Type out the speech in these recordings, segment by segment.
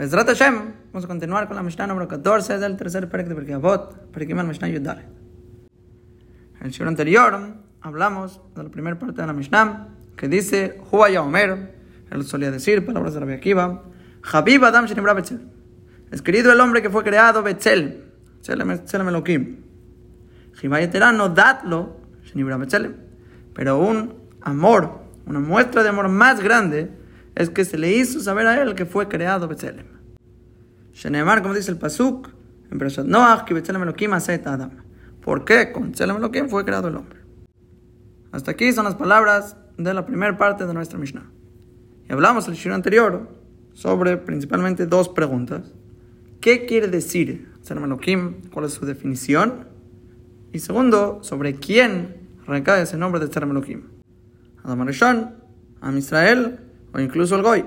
Bezrat Hashem, vamos a continuar con la Mishnah número 14 del tercer Perek de Perkei Avot, Perek Mishnah Yudalet. En el siglo anterior hablamos de la primera parte de la Mishnah que dice Huaya Omer, él solía decir palabras de Rabbi Akiva, Habib Adam Shenibra Betzel. Es querido el hombre que fue creado Betzel, Tzelem Elohim. Jibayetera no datlo Shenibra Betzel. Pero un amor, una muestra de amor más grande es que se le hizo saber a él que fue creado Betzelem. Shenemar, como dice el Pasuk, en Perashat Noach, que Betzelem Elohim hace Adam. ¿Por qué? Con Betzelem Elohim fue creado el hombre. Hasta aquí son las palabras de la primera parte de nuestra Mishnah. Y hablamos el shiro anterior sobre principalmente dos preguntas. ¿Qué quiere decir Betzelem Elohim? ¿Cuál es su definición? Y segundo, sobre quién recae ese nombre de Betzelem Elohim. Adam Arishon, Am Israel o incluso el Goy.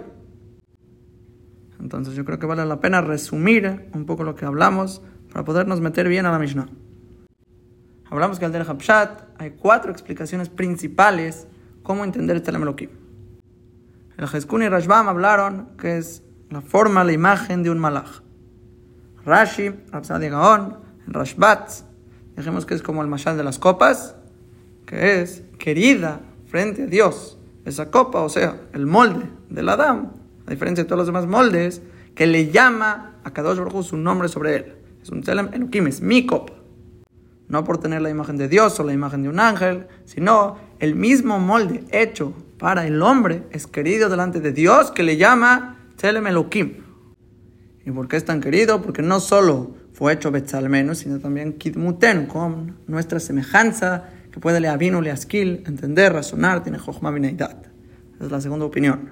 Entonces yo creo que vale la pena resumir un poco lo que hablamos para podernos meter bien a la Mishnah. Hablamos que al del Habshat hay cuatro explicaciones principales cómo entender este Elohim. El Jeskun y Rashbam hablaron que es la forma, la imagen de un malach. Rashi, Rapsadi Gaon, Rashbat, dijimos que es como el mashal de las copas, que es querida frente a Dios. Esa copa, o sea, el molde del Adam, a diferencia de todos los demás moldes, que le llama a Kadosh Baruj su nombre sobre él. Es un Tzelem Elohim, es mi copa. No por tener la imagen de Dios o la imagen de un ángel, sino el mismo molde hecho para el hombre es querido delante de Dios que le llama Tzelem Elohim. ¿Y por qué es tan querido? Porque no solo fue hecho Betzalmenu, sino también Kidmuten, con nuestra semejanza, que puede le avino, le askil, entender, razonar, tiene Jochma. Esa es la segunda opinión.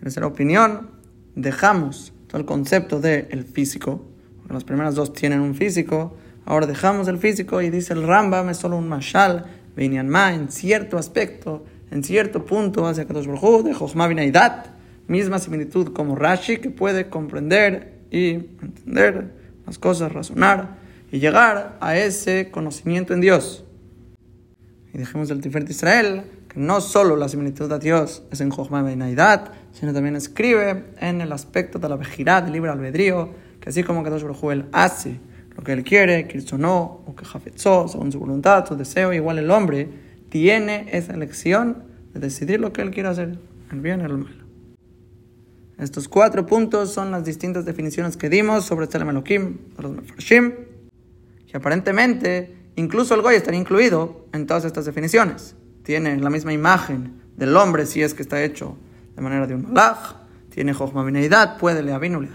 Tercera opinión, dejamos todo el concepto del el físico, porque las primeras dos tienen un físico, ahora dejamos el físico y dice el Rambam es solo un mashal, ma en cierto aspecto, en cierto punto hacia Kadosh Baruj de Jochma Binaidat, misma similitud como Rashi, que puede comprender y entender las cosas, razonar y llegar a ese conocimiento en Dios. Y dijimos del Tiferet Israel que no solo la similitud a Dios es en Jochma Benaidat, sino también escribe en el aspecto de la vejidad, libre albedrío, que así como Kadosh Baruj hace lo que él quiere, que no, o que jafetzó, según su voluntad, su deseo, igual el hombre tiene esa elección de decidir lo que él quiere hacer, el bien y el mal. Estos cuatro puntos son las distintas definiciones que dimos sobre Tzelem Elohim, de los Mefarshim, que aparentemente incluso el Goy estaría incluido en todas estas definiciones. Tiene la misma imagen del hombre si es que está hecho de manera de un malach, tiene Jochma Bineidad, puede le avinu le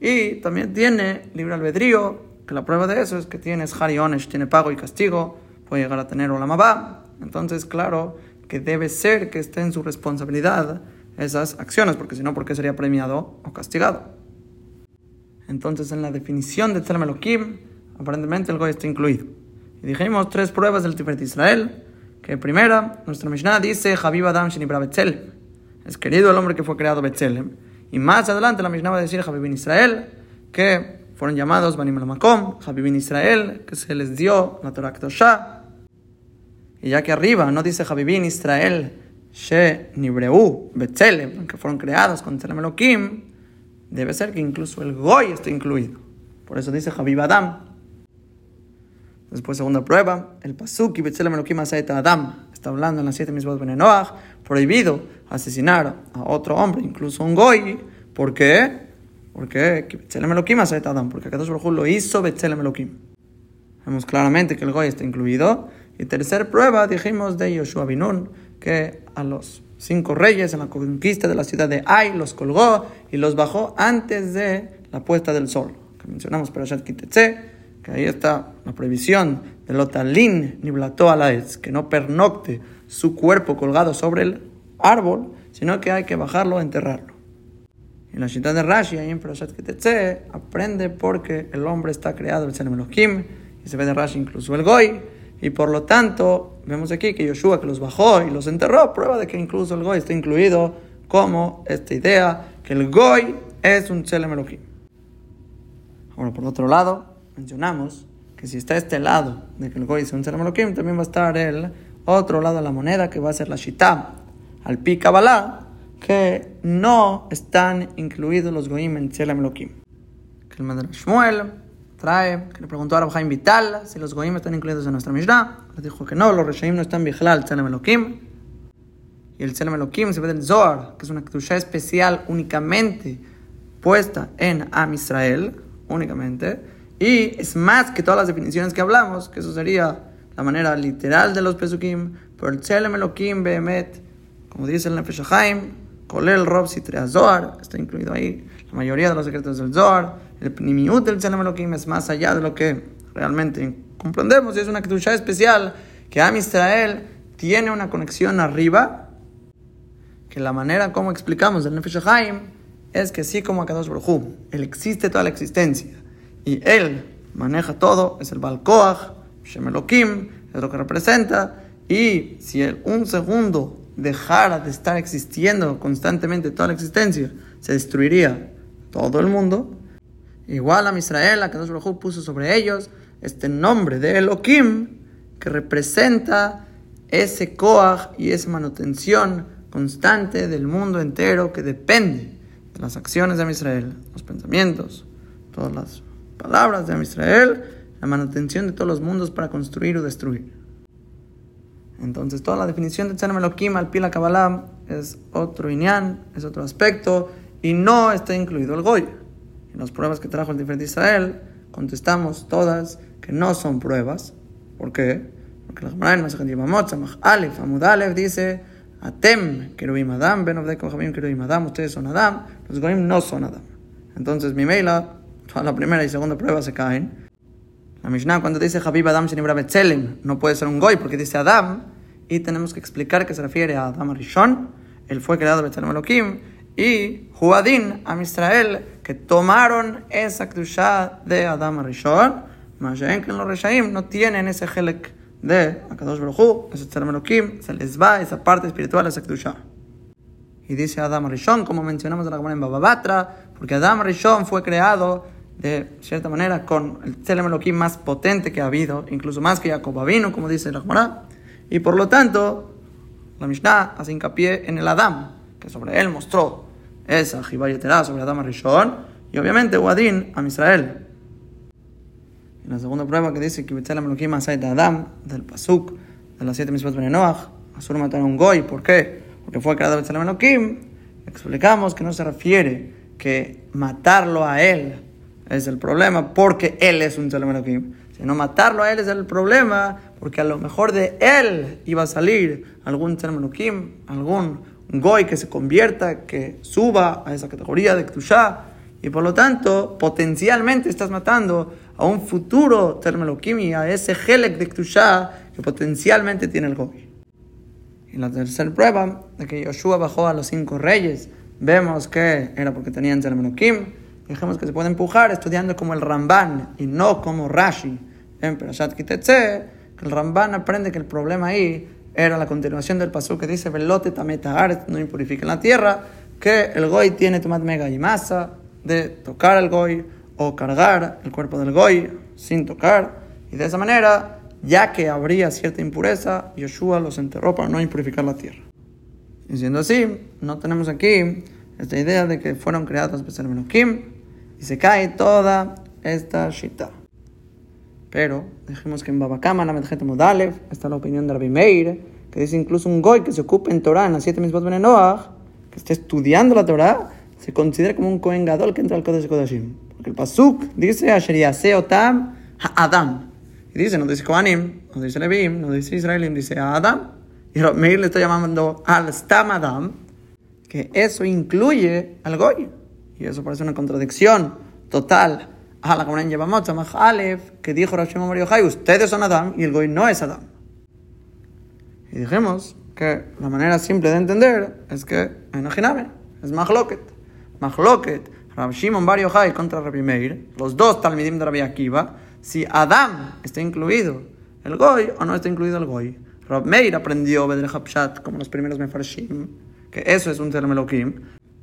y también tiene libre albedrío, que la prueba de eso es que tienes Hari Onesh, tiene pago y castigo, puede llegar a tener Olamabá. Entonces, claro que debe ser que esté en su responsabilidad esas acciones, porque si no, ¿por qué sería premiado o castigado? Entonces, en la definición de Tzelem Elohim, aparentemente el Goy está incluido. Y dijimos tres pruebas del Tiferet Israel, que primera, nuestra Mishnah dice, Habib Adam Shenibra Betzelem. Es querido el hombre que fue creado Betzelem. Y más adelante la Mishnah va a decir en Israel, que fueron llamados Banim Makom, Habib en Israel, que se les dio la Torah Kedoshah. Y ya que arriba no dice en Israel, She Nibreu, Betzelem, que fueron creados con Tzelem debe ser que incluso el Goy está incluido. Por eso dice Habib Adam. Después, segunda prueba, el Pasuk y Adam. Está hablando en las siete mismas Benenoach, prohibido asesinar a otro hombre, incluso un Goy. ¿Por qué? Porque Adam. Porque Kadosh Baruj lo hizo Betzelem Elohim. Vemos claramente que el Goy está incluido. Y tercera prueba, dijimos de Yoshua Binun, que a los cinco reyes en la conquista de la ciudad de Ai los colgó y los bajó antes de la puesta del sol. Que mencionamos para Shat Kitetse, que ahí está la prohibición del otalín ni blató a la que no pernocte su cuerpo colgado sobre el árbol, sino que hay que bajarlo, enterrarlo. En la ciudad de Rashi, ahí en Parashat Kitetse, aprende porque el hombre está creado el Senem Elohim, y se ve de Rashi incluso el Goy, y por lo tanto, vemos aquí que Yoshua que los bajó y los enterró, prueba de que incluso el Goy está incluido como esta idea que el Goy es un Tselem Elohim. Ahora, por otro lado, mencionamos que si está este lado de que el Goy es un Tselem Elohim, también va a estar el otro lado de la moneda que va a ser la Shitá, al Pi Kabbalah, que no están incluidos los goim en Tzelem Elohim. Que el Madre Shmuel trae, que le preguntó a Rabhaim Vital si los goim están incluidos en nuestra Mishnah. Le dijo que no, los Reshaim no están vigilal Tzelem Elohim. Y el Tzelem Elohim se ve del Zohar, que es una Kedusha especial únicamente puesta en Am Israel, únicamente. Y es más que todas las definiciones que hablamos, que eso sería la manera literal de los Pesukim, pero el Behemet, como dice el Nefesh Kolel Rob Sitrea Zohar, está incluido ahí la mayoría de los secretos del Zohar, el Pnimiut del Tzelem es más allá de lo que realmente comprendemos, y es una Kedusha especial que Am Israel tiene una conexión arriba, que la manera como explicamos el Nefesh es que así como Akadosh Baruj él existe toda la existencia, y él maneja todo, es el Balkoach, Shem Elohim, es lo que representa, y si él un segundo dejara de estar existiendo constantemente toda la existencia, se destruiría todo el mundo. Igual a Israel, a Kadosh Baruj puso sobre ellos este nombre de Elohim, que representa ese Koach y esa manutención constante del mundo entero que depende de las acciones de Israel, los pensamientos, todas las palabras de Israel, la manutención de todos los mundos para construir o destruir. Entonces, toda la definición de Tzelem Elohim al Pila Kabbalah es otro Inyan, es otro aspecto, y no está incluido el Goy. En las pruebas que trajo el diferente Israel, contestamos todas que no son pruebas. ¿Por qué? Porque la Gemara en Masajat Yevamot, Samach Alef, Amud Alef, dice, Atem, Kerubim Adam, Ben Obdek Kojabim, Kerubim Adam, ustedes son Adam, los Goyim no son Adam. Entonces, mi Meila, la primera y segunda prueba se caen. La Mishnah cuando dice Habib Adam Shenibra Betzelem no puede ser un goy porque dice Adam y tenemos que explicar que se refiere a Adam Rishon, él fue creado Betzelem Elohim y Huadin a Israel que tomaron esa kedusha de Adam Rishon, más que los Reshaim no tienen ese helek de Akadosh Baruch ese Betzelem Elohim, se les va esa parte espiritual esa kedusha. Y dice Adam Rishon, como mencionamos en la Gemara en Bababatra, porque Adam Rishon fue creado de cierta manera con el Tzelem más potente que ha habido, incluso más que Jacob vino, como dice la Gemara. Y por lo tanto, la Mishnah hace hincapié en el Adam, que sobre él mostró esa Jibayetera sobre Adam Rishon, y obviamente Uadin a Israel. Y la segunda prueba que dice que Tzelem Elohim de Adam, del Pasuk, de las siete mismas Benenoach, Asur matar a un Goy, ¿por qué? Porque fue creado Tzelem Elohim. Explicamos que no se refiere que matarlo a él es el problema, porque él es un Tzelem Elohim. Si no matarlo a él es el problema, porque a lo mejor de él iba a salir algún Tzelem algún Goy que se convierta, que suba a esa categoría de Ktushá, y por lo tanto, potencialmente estás matando a un futuro y a ese Helek de Ktushá que potencialmente tiene el Goy. Y la tercera prueba de que Yoshua bajó a los cinco reyes, vemos que era porque tenían Tzelem Elohim, dijimos que se puede empujar estudiando como el Ramban y no como Rashi en Perashat Kitetse, que el Ramban aprende que el problema ahí era la continuación del paso que dice Velote tameta no impurifiquen la tierra, que el Goy tiene tomat mega y masa de tocar al Goy o cargar el cuerpo del Goy sin tocar, y de esa manera, ya que habría cierta impureza, Yoshua los enterró para no impurificar la tierra. Y siendo así, no tenemos aquí esta idea de que fueron creados por Kim y se cae toda esta shita. Pero dijimos que en Babakama, la Medjete Modalev, está la opinión de Rabbi Meir, que dice incluso un goy que se ocupe en Torah, en las siete mismas Noach, que esté estudiando la Torah, se considera como un Kohen Gadol que entra al Kodesh Kodashim. Porque el Pasuk dice Asher Otam Adam. Y dice, no dice Kohanim, no dice Levim, no dice Israelim, dice Adam. Y Meir le está llamando al Stam Adam, que eso incluye al goy. Y eso parece una contradicción total a la Gemara en Yevamot, que dijo Rashi Mario Jai, ustedes son Adam y el goy no es Adam. Y dijimos que la manera simple de entender es que en es Mahloket. Mahloket, Rabbi Shimon Bar Yochai contra Rabbi Meir, los dos Talmidim de Rabbi Akiva, si Adam está incluido el goy o no está incluido el goy. Rabbi Meir aprendió Bedre Hapshat como los primeros Mefarshim que eso es un Tzelem Elohim,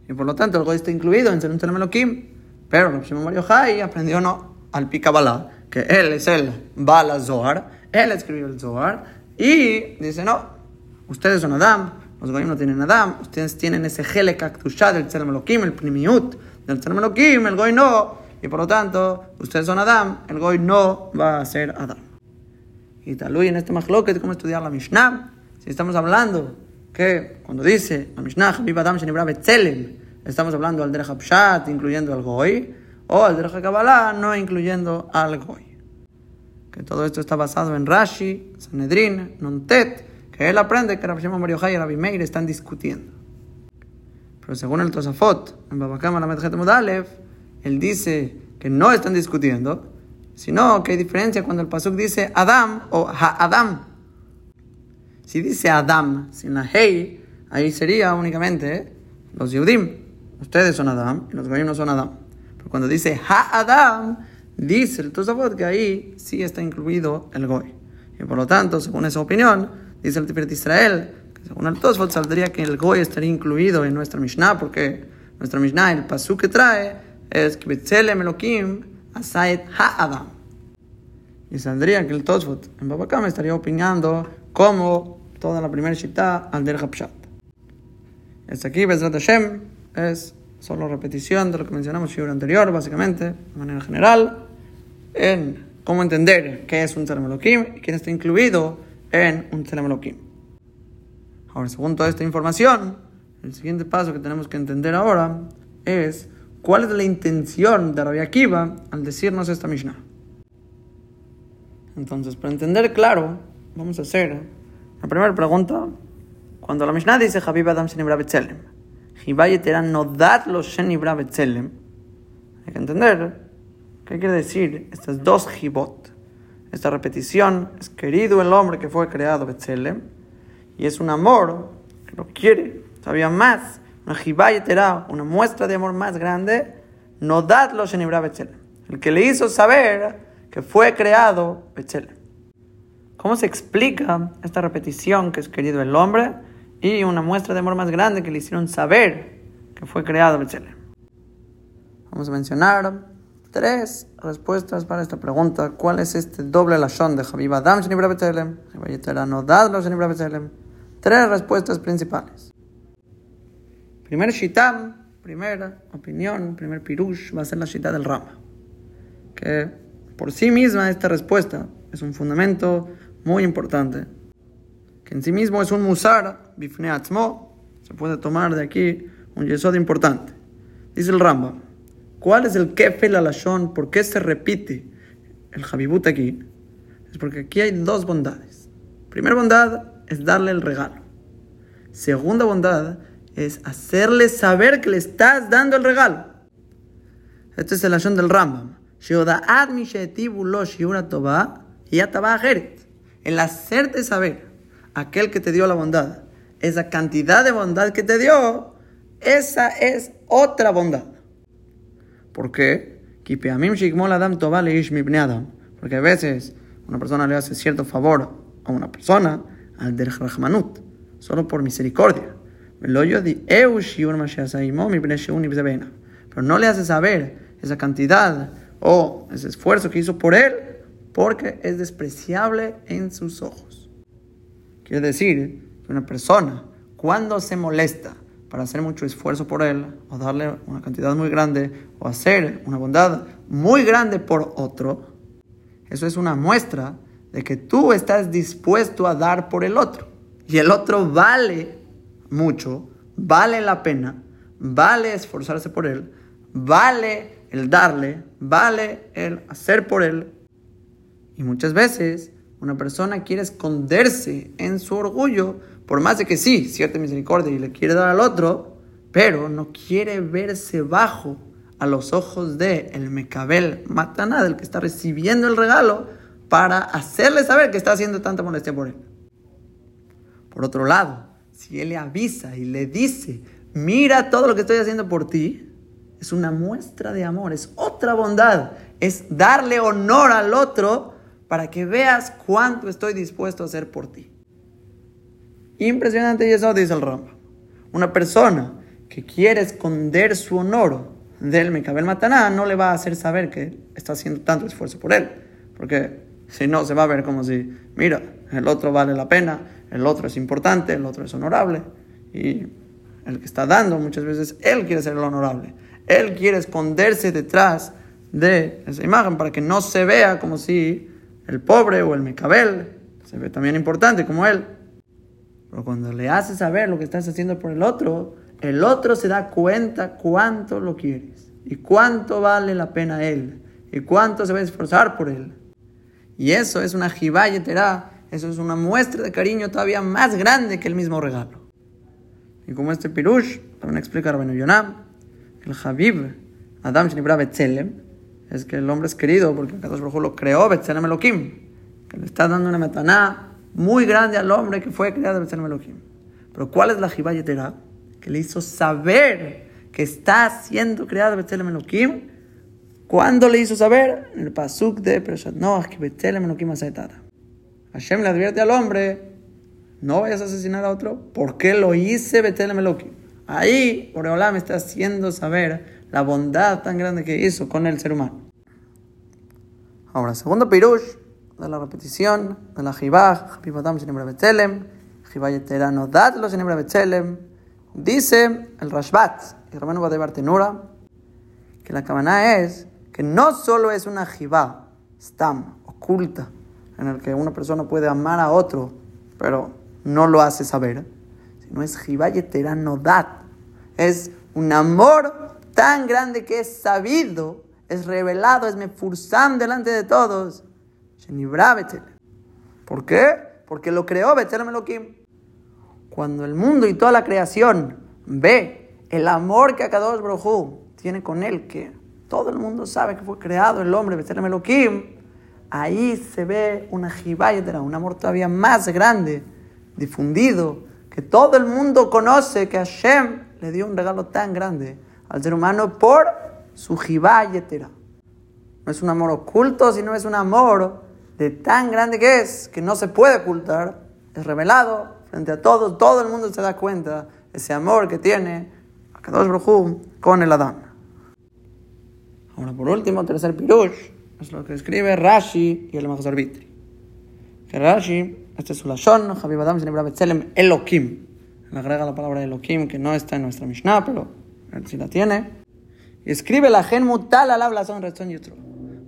y por lo tanto el Goy está incluido en ser un Tzelem Elohim, pero Rav Shimon Mario Jai aprendió no, al Pikabalá, que él es el Bala Zohar, él escribió el Zohar, y dice no, ustedes son Adam, los goyim no tienen Adam, ustedes tienen ese Helek Aktushá del Tzelem Elohim, el Primiut del Tzelem Elohim, el goy no, y por lo tanto, ustedes son Adam, el goy no va a ser Adam. Y tal en este de cómo estudiar la Mishnah, si estamos hablando que cuando dice la Mishnah, Adam Shenibra Betzelem, estamos hablando al Derech Pshat, incluyendo al goy, o al Derech Kabbalah, no incluyendo al goy. Que todo esto está basado en Rashi, Sanedrin, Nontet, que él aprende que Rabbi Shimon Bar y Rabbi Meir están discutiendo. Pero según el Tosafot, en Babakama la Mudalev, él dice que no están discutiendo, sino que hay diferencia cuando el Pasuk dice Adam o Ha-Adam. Si dice Adam sin la Hei, ahí sería únicamente los Yehudim. Ustedes son Adam y los Goyim no son Adam. Pero cuando dice Ha-Adam, dice el Tosafot que ahí sí está incluido el Goy. Y por lo tanto, según esa opinión, dice el Tiferet Israel, que según el Tosafot saldría que el Goy estaría incluido en nuestra Mishnah, porque nuestra Mishnah, el Pasuk que trae, es que Betzelem Elohim Asayet Ha'adam. Y saldría que el Tosfot en Babakam estaría opinando como toda la primera shita al Der Hapshat. Este aquí, Bezrat Hashem, es solo repetición de lo que mencionamos en el anterior, básicamente, de manera general, en cómo entender qué es un Tzelem y quién está incluido en un Tzelem. Ahora, según toda esta información, el siguiente paso que tenemos que entender ahora es ¿Cuál es la intención de Rabbi Akiva al decirnos esta Mishnah? Entonces, para entender claro, vamos a hacer la primera pregunta. Cuando la Mishnah dice Habib Adam Shenibra Betzelem, no dadlo Shenibra Betzelem, hay que entender qué quiere decir estas dos Hibot. Esta repetición es querido el hombre que fue creado Betzelem, y es un amor que lo quiere todavía más una una muestra de amor más grande, no dadlo Shenibra Betzelem. El que le hizo saber que fue creado Betzelem. ¿Cómo se explica esta repetición que es querido el hombre y una muestra de amor más grande que le hicieron saber que fue creado Betzelem? Vamos a mencionar tres respuestas para esta pregunta. ¿Cuál es este doble lashon de Habib Adam Shenibra Betzelem. Tres respuestas principales. Primer shita, primera opinión, primer pirush, va a ser la shita del Rama. Que por sí misma esta respuesta es un fundamento muy importante. Que en sí mismo es un musar, bifne se puede tomar de aquí un yesod importante. Dice el Ramba, ¿cuál es el kefel alashon? ¿Por qué se repite el Habibut aquí? Es porque aquí hay dos bondades. Primera bondad es darle el regalo. Segunda bondad es hacerle saber que le estás dando el regalo. Este es el acción del Rambam. El hacerte saber aquel que te dio la bondad, esa cantidad de bondad que te dio, esa es otra bondad. ¿Por qué? Porque a veces una persona le hace cierto favor a una persona, al der solo por misericordia. Pero no le hace saber esa cantidad o ese esfuerzo que hizo por él porque es despreciable en sus ojos. Quiere decir que una persona cuando se molesta para hacer mucho esfuerzo por él o darle una cantidad muy grande o hacer una bondad muy grande por otro, eso es una muestra de que tú estás dispuesto a dar por el otro y el otro vale mucho, vale la pena, vale esforzarse por él, vale el darle, vale el hacer por él. Y muchas veces una persona quiere esconderse en su orgullo, por más de que sí, cierta misericordia y le quiere dar al otro, pero no quiere verse bajo a los ojos de el Mecabel Mataná, del que está recibiendo el regalo, para hacerle saber que está haciendo tanta molestia por él. Por otro lado, si Él le avisa y le dice, mira todo lo que estoy haciendo por ti, es una muestra de amor, es otra bondad, es darle honor al otro para que veas cuánto estoy dispuesto a hacer por ti. Impresionante y eso dice el Ramba. Una persona que quiere esconder su honor del Mecabel Mataná no le va a hacer saber que está haciendo tanto esfuerzo por él, porque si no se va a ver como si, mira, el otro vale la pena, el otro es importante, el otro es honorable. Y el que está dando muchas veces, él quiere ser el honorable. Él quiere esconderse detrás de esa imagen para que no se vea como si el pobre o el mecabel se ve también importante como él. Pero cuando le haces saber lo que estás haciendo por el otro, el otro se da cuenta cuánto lo quieres y cuánto vale la pena él y cuánto se va a esforzar por él. Y eso es una jibayetera, eso es una muestra de cariño todavía más grande que el mismo regalo. Y como este pirush, también explica Rabenu Yonam, el Habib, Adam Shnibra Betzelem, es que el hombre es querido porque Kadosh Baruj lo creó Betzelem Elohim, que le está dando una metaná muy grande al hombre que fue creado Betzelem Elohim. Pero ¿cuál es la jibayetera? Que le hizo saber que está siendo creado Betzelem Elohim ¿Cuándo le hizo saber? En el pasuk de Preshat Noach, que Betelem Elohim Hashem le advierte al hombre, no vayas a asesinar a otro, ¿por qué lo hice Betelem Elohim? Ahí, me está haciendo saber la bondad tan grande que hizo con el ser humano. Ahora, segundo pirush de la repetición de la Jibah, Habibatam Shenebra Betelem, Jibah Yeterano Datlo Shenebra Betelem, dice el Rashbat, y Romano de Bartenura, que la cabana es que no solo es una jibá, stam, oculta, en el que una persona puede amar a otro, pero no lo hace saber, sino es jibá dat. Es un amor tan grande que es sabido, es revelado, es mefursam delante de todos. ¿Por qué? Porque lo creó Betel Melokim. Cuando el mundo y toda la creación ve el amor que Akadosh Brojú tiene con él, que todo el mundo sabe que fue creado el hombre, Betelem Elohim, ahí se ve una jibayetera, un amor todavía más grande, difundido, que todo el mundo conoce que Hashem le dio un regalo tan grande al ser humano por su jibayetera. No es un amor oculto, sino es un amor de tan grande que es, que no se puede ocultar, es revelado frente a todos, todo el mundo se da cuenta ese amor que tiene Akadosh Baruj con el Adán. Ahora, por último, tercer pirush, es lo que escribe Rashi y el Mahazor Vitri. Que Rashi, este es su lashon, Habib Adam Elohim. Le agrega la palabra Elohim, que no está en nuestra Mishnah, pero sí la tiene. Escribe la gen mutal al habla son y otro.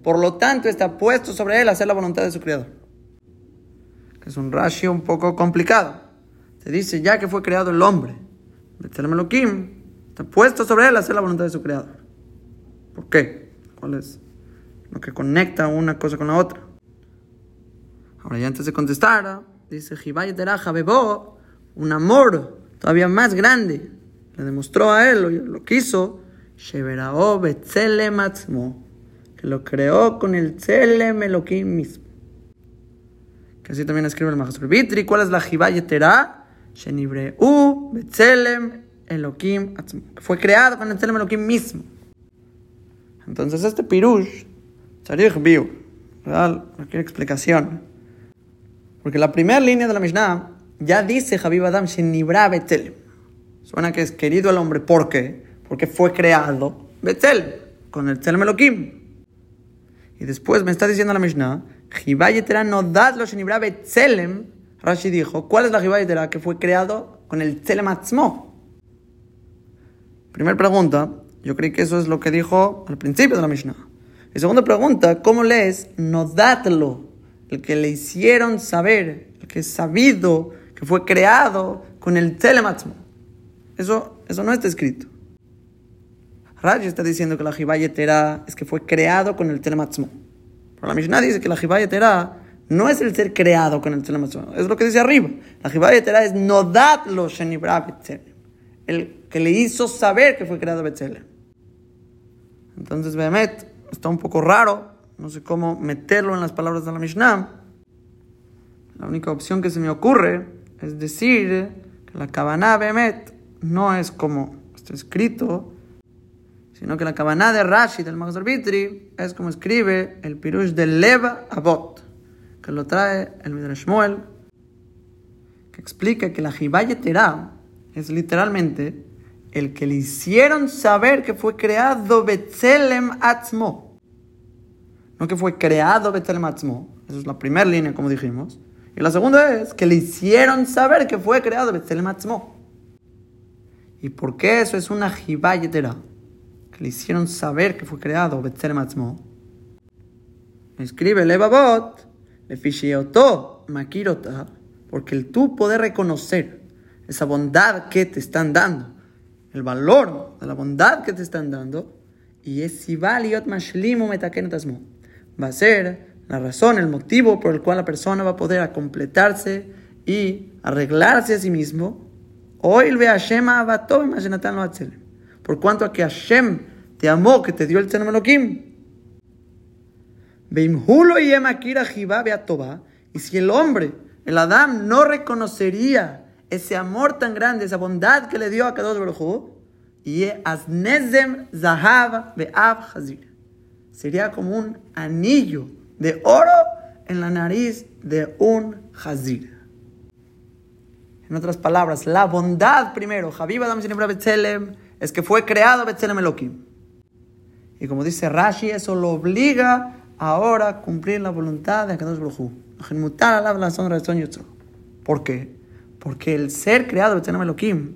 Por lo tanto, está puesto sobre él hacer la voluntad de su creador. Es un Rashi un poco complicado. Se dice, ya que fue creado el hombre, Betzelem Elohim, está puesto sobre él hacer la voluntad de su creador. ¿Por qué? ¿Cuál es lo que conecta una cosa con la otra? Ahora ya antes de contestar, dice Bebo, un amor todavía más grande. Le demostró a él, lo, lo quiso, Sheverao Betzelem que lo creó con el Tzelem Elohim mismo. Que así también escribe el Maestro Vitri. ¿Cuál es la Jibay Terá? Shenibreu Betzelem Elohim que fue creado con el Tzelem Elohim mismo. Entonces este pirush, Tzarich Biu, ¿verdad? Requiere explicación. Porque la primera línea de la Mishnah ya dice Habib Adam Shenibra Betel. Suena que es querido el hombre. ¿Por qué? Porque fue creado Betel, con el Tzelem Elohim. Y después me está diciendo la Mishnah, no dadlo Shenibra Betzelem. Rashi dijo, ¿cuál es la Jibayetera que fue creado con el Tzelem Atzmo? Primera pregunta, yo creí que eso es lo que dijo al principio de la Mishnah. Y segunda pregunta, ¿cómo lees Nodatlo? El que le hicieron saber, el que es sabido, que fue creado con el telematzmo. Eso, eso no está escrito. Rashi está diciendo que la Jibayetera es que fue creado con el telematzmo. Pero la Mishnah dice que la Jibayetera no es el ser creado con el telematzmo. Es lo que dice arriba. La Jibayetera es Nodatlo Shenibra El que le hizo saber que fue creado Betzelem. Entonces, Behemet está un poco raro, no sé cómo meterlo en las palabras de la Mishnah. La única opción que se me ocurre es decir que la Kavaná Behemet no es como está escrito, sino que la Kavaná de Rashi del Magazor Vitri es como escribe el Pirush de Leva Abot, que lo trae el Midrash Shmuel, que explica que la Jibaye Terah es literalmente el que le hicieron saber que fue creado Betzelem Atzmo. No que fue creado Betzelem Atzmo. Esa es la primera línea, como dijimos. Y la segunda es que le hicieron saber que fue creado Betzelem Atzmo. ¿Y por qué eso es una jibayetera? Que le hicieron saber que fue creado Betzelem Atzmo. Escribe Levavot, le fichioto makirota, porque el tú poder reconocer esa bondad que te están dando, el valor de la bondad que te están dando, y es si va a ser la razón, el motivo por el cual la persona va a poder completarse y arreglarse a sí mismo. Hoy ve Hashem Por cuanto a que Hashem te amó, que te dio el Tzenem Elohim. Y si el hombre, el Adam, no reconocería ese amor tan grande, esa bondad que le dio a Kadosh Baruj y Aznezem Zahav Be'av Hazir. Sería como un anillo de oro en la nariz de un Hazir. En otras palabras, la bondad primero, Habib Adam Betzelem, es que fue creado Betzelem Elohim. Y como dice Rashi, eso lo obliga ahora a cumplir la voluntad de Akadosh Baruj ¿Por qué? Porque el ser creado Betzelem Elohim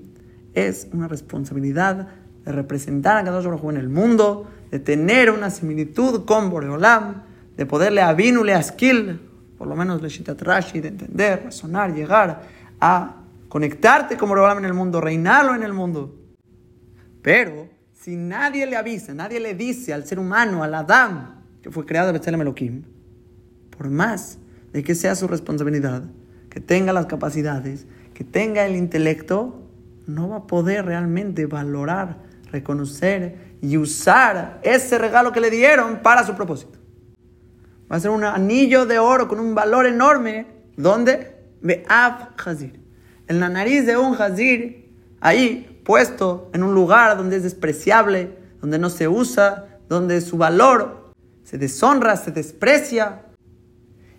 es una responsabilidad de representar a Kadosh Baruj en el mundo, de tener una similitud con Boreolam, de poderle a le askil, por lo menos le Rashi, de entender, razonar, llegar a conectarte con Boreolam en el mundo, reinarlo en el mundo. Pero si nadie le avisa, nadie le dice al ser humano, al Adam, que fue creado Betzelem Elohim, por más de que sea su responsabilidad, que tenga las capacidades, que tenga el intelecto, no va a poder realmente valorar, reconocer y usar ese regalo que le dieron para su propósito. Va a ser un anillo de oro con un valor enorme. ¿Dónde? Be'af Hazir. En la nariz de un Hazir, ahí puesto en un lugar donde es despreciable, donde no se usa, donde su valor se deshonra, se desprecia.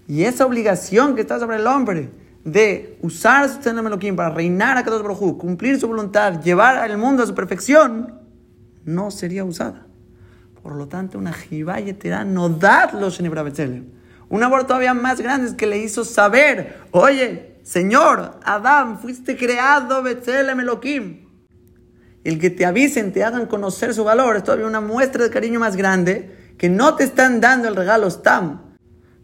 Y esa obligación que está sobre el hombre de usar su Elohim para reinar a Kadosh Baruj cumplir su voluntad, llevar al mundo a su perfección, no sería usada. Por lo tanto, una Jibayetera no da los Un amor todavía más grande es que le hizo saber, oye, Señor, Adán, fuiste creado Betzelem Elohim. El que te avisen, te hagan conocer su valor, es todavía una muestra de cariño más grande que no te están dando el regalo Stam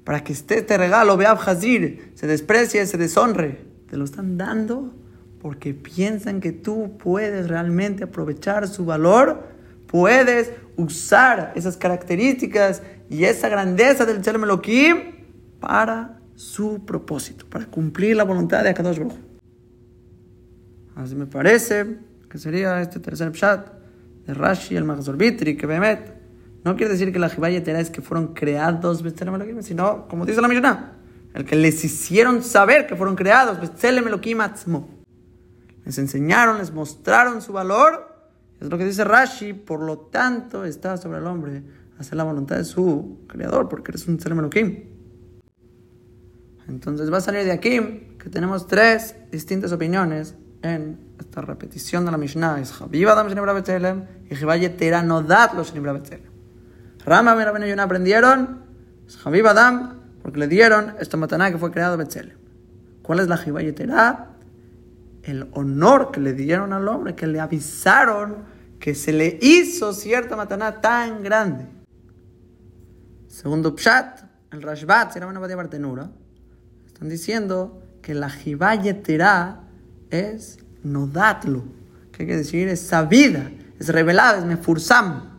para que esté este regalo, vea Hazir, se desprecie, se deshonre. Te lo están dando porque piensan que tú puedes realmente aprovechar su valor, puedes usar esas características y esa grandeza del Shalom Elohim para su propósito, para cumplir la voluntad de Akadosh Baruch. Así me parece que sería este tercer pshat de Rashi, el Magazor Bitri, que Behemet no quiere decir que la Jibayetera es que fueron creados sino, como dice la Mishnah, el que les hicieron saber que fueron creados, les enseñaron, les mostraron su valor, es lo que dice Rashi, por lo tanto está sobre el hombre hacer la voluntad de su creador, porque eres un Tselem Entonces va a salir de aquí que tenemos tres distintas opiniones en esta repetición de la Mishnah. Es Adam y Jibayetera no dat los Rama y Rabben Yonah aprendieron, Javib Adam, porque le dieron esta mataná que fue creado Betzelem. ¿Cuál es la Jibayetera? El honor que le dieron al hombre, que le avisaron que se le hizo cierta mataná tan grande. Segundo Pshat, el Rashbat, era una Bartenura, están diciendo que la Jibayetera es nodatlo. ¿Qué quiere decir? Es sabida, es revelada, es mefursam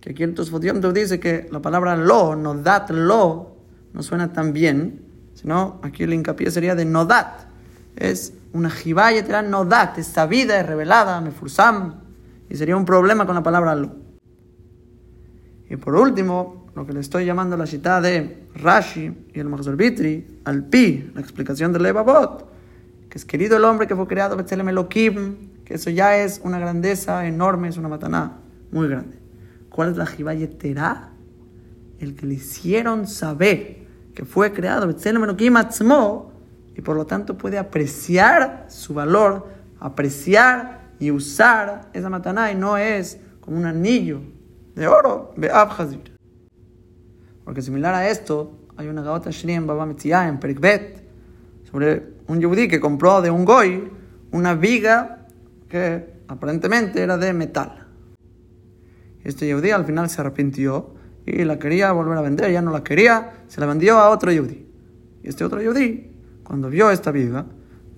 que aquí en Tosfot dice que la palabra lo, nodat lo, no suena tan bien, sino aquí el hincapié sería de nodat. Es una jibaya nodat, es sabida, es revelada, mefursam, y sería un problema con la palabra lo. Y por último, lo que le estoy llamando la cita de Rashi y el Bitri, al pi, la explicación del Levavot, que es querido el hombre que fue creado, Betzelem Elohim, que eso ya es una grandeza enorme, es una mataná muy grande. ¿Cuál es la Jibayetera? El que le hicieron saber que fue creado y por lo tanto puede apreciar su valor, apreciar y usar esa mataná y no es como un anillo de oro, Porque similar a esto, hay una gaota Shri Baba en Perikbet sobre un yudí que compró de un goy una viga que aparentemente era de metal. Este Yehudi al final se arrepintió y la quería volver a vender, ya no la quería, se la vendió a otro Yehudi. Y este otro Yehudi, cuando vio esta viga,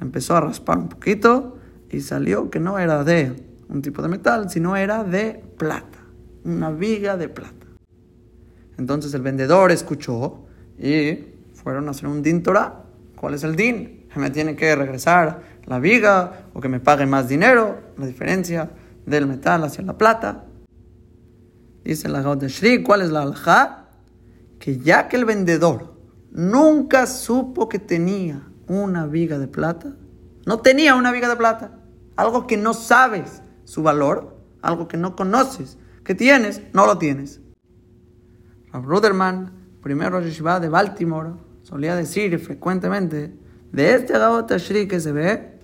empezó a raspar un poquito y salió que no era de un tipo de metal, sino era de plata, una viga de plata. Entonces el vendedor escuchó y fueron a hacer un din Torah. ¿Cuál es el din? Me tiene que regresar la viga o que me pague más dinero, la diferencia del metal hacia la plata. Dice la de Shri, ¿cuál es la alja? Que ya que el vendedor nunca supo que tenía una viga de plata, no tenía una viga de plata, algo que no sabes su valor, algo que no conoces, que tienes, no lo tienes. Rav Ruderman, primero Yeshiva de Baltimore, solía decir frecuentemente, de este Gabot Tashri que se ve,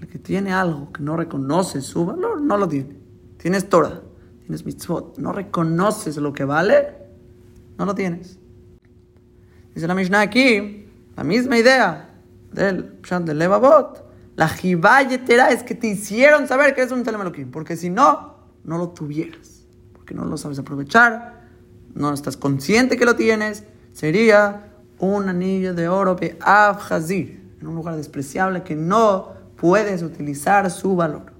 el que tiene algo que no reconoce su valor, no lo tiene. Tienes Torah, tienes mitzvot, no reconoces lo que vale, no lo tienes. Dice la Mishnah aquí, la misma idea del Pshat de Levavot, la Jibayetera es que te hicieron saber que eres un Telemeloquín, porque si no, no lo tuvieras, porque no lo sabes aprovechar, no estás consciente que lo tienes, sería un anillo de oro de Hazir, en un lugar despreciable que no puedes utilizar su valor.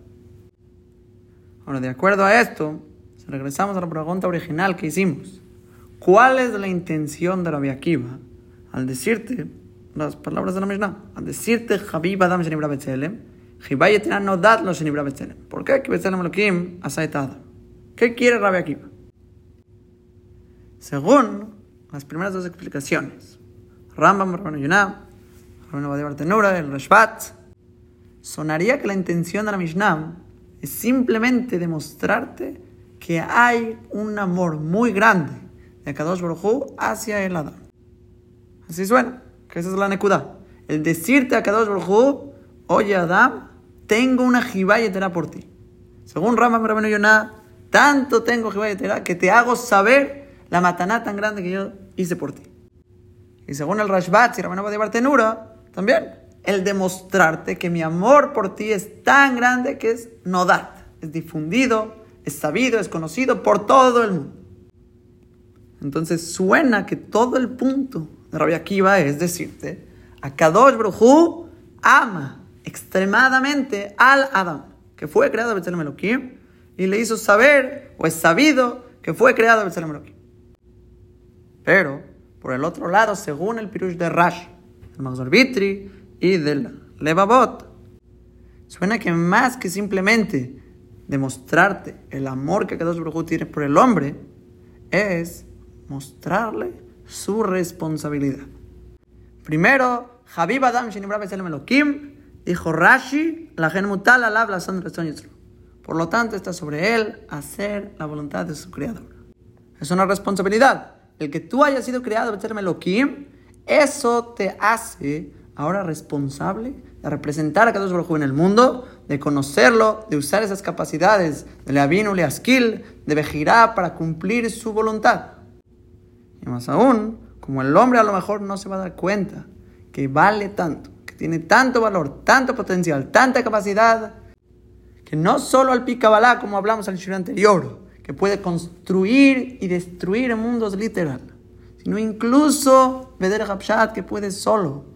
Ahora, de acuerdo a esto, regresamos a la pregunta original que hicimos. ¿Cuál es la intención de Rabbi Akiva al decirte las palabras de la Mishnah? Al decirte Habib Adam Shenibra Betzelem, Hibayetena no dat los Shenibra Betzelem. ¿Por qué? Que Betzelem Elohim asaitada. ¿Qué quiere Rabbi Akiva? Según las primeras dos explicaciones, Rambam, Rabban Yonah, Bartenura, el Rashbat, sonaría que la intención de la Mishnah es simplemente demostrarte que hay un amor muy grande de Kadosh Baruj hacia el Adán. Así suena, que esa es la Nekuda. El decirte a Kadosh Baruj oye Adán, tengo una jibayetera por ti. Según Rambam Rabban Yonah, tanto tengo jibayetera que te hago saber la mataná tan grande que yo hice por ti. Y según el Rashbat, y Ramanaba de Bartenura, también, el demostrarte que mi amor por ti es tan grande que es nodat, es difundido, es sabido, es conocido por todo el mundo. Entonces suena que todo el punto de Rabbi Akiva es decirte, a Kadosh Brujú ama extremadamente al Adam, que fue creado Betzelem Elohim, y le hizo saber, o es sabido, que fue creado Betzelem Elohim. Pero, por el otro lado, según el Pirush de Rash, el Magzor y del Levavot, suena que más que simplemente demostrarte el amor que Kadosh Baruj tiene por el hombre, es mostrarle su responsabilidad. Primero, Habib Adam Elohim dijo Rashi, la gen mutal alab la Por lo tanto, está sobre él hacer la voluntad de su creador. Es una responsabilidad el que tú hayas sido creado, Elohim, eso te hace ahora responsable de representar a Kadosh Baruj en el mundo, de conocerlo, de usar esas capacidades de Leavinu, Leaskil, de Bejirá para cumplir su voluntad. Y más aún, como el hombre a lo mejor no se va a dar cuenta que vale tanto, que tiene tanto valor, tanto potencial, tanta capacidad, que no solo al picabalá, como hablamos al anterior, que puede construir y destruir mundos literal, sino incluso Veder Hapshat, que puede solo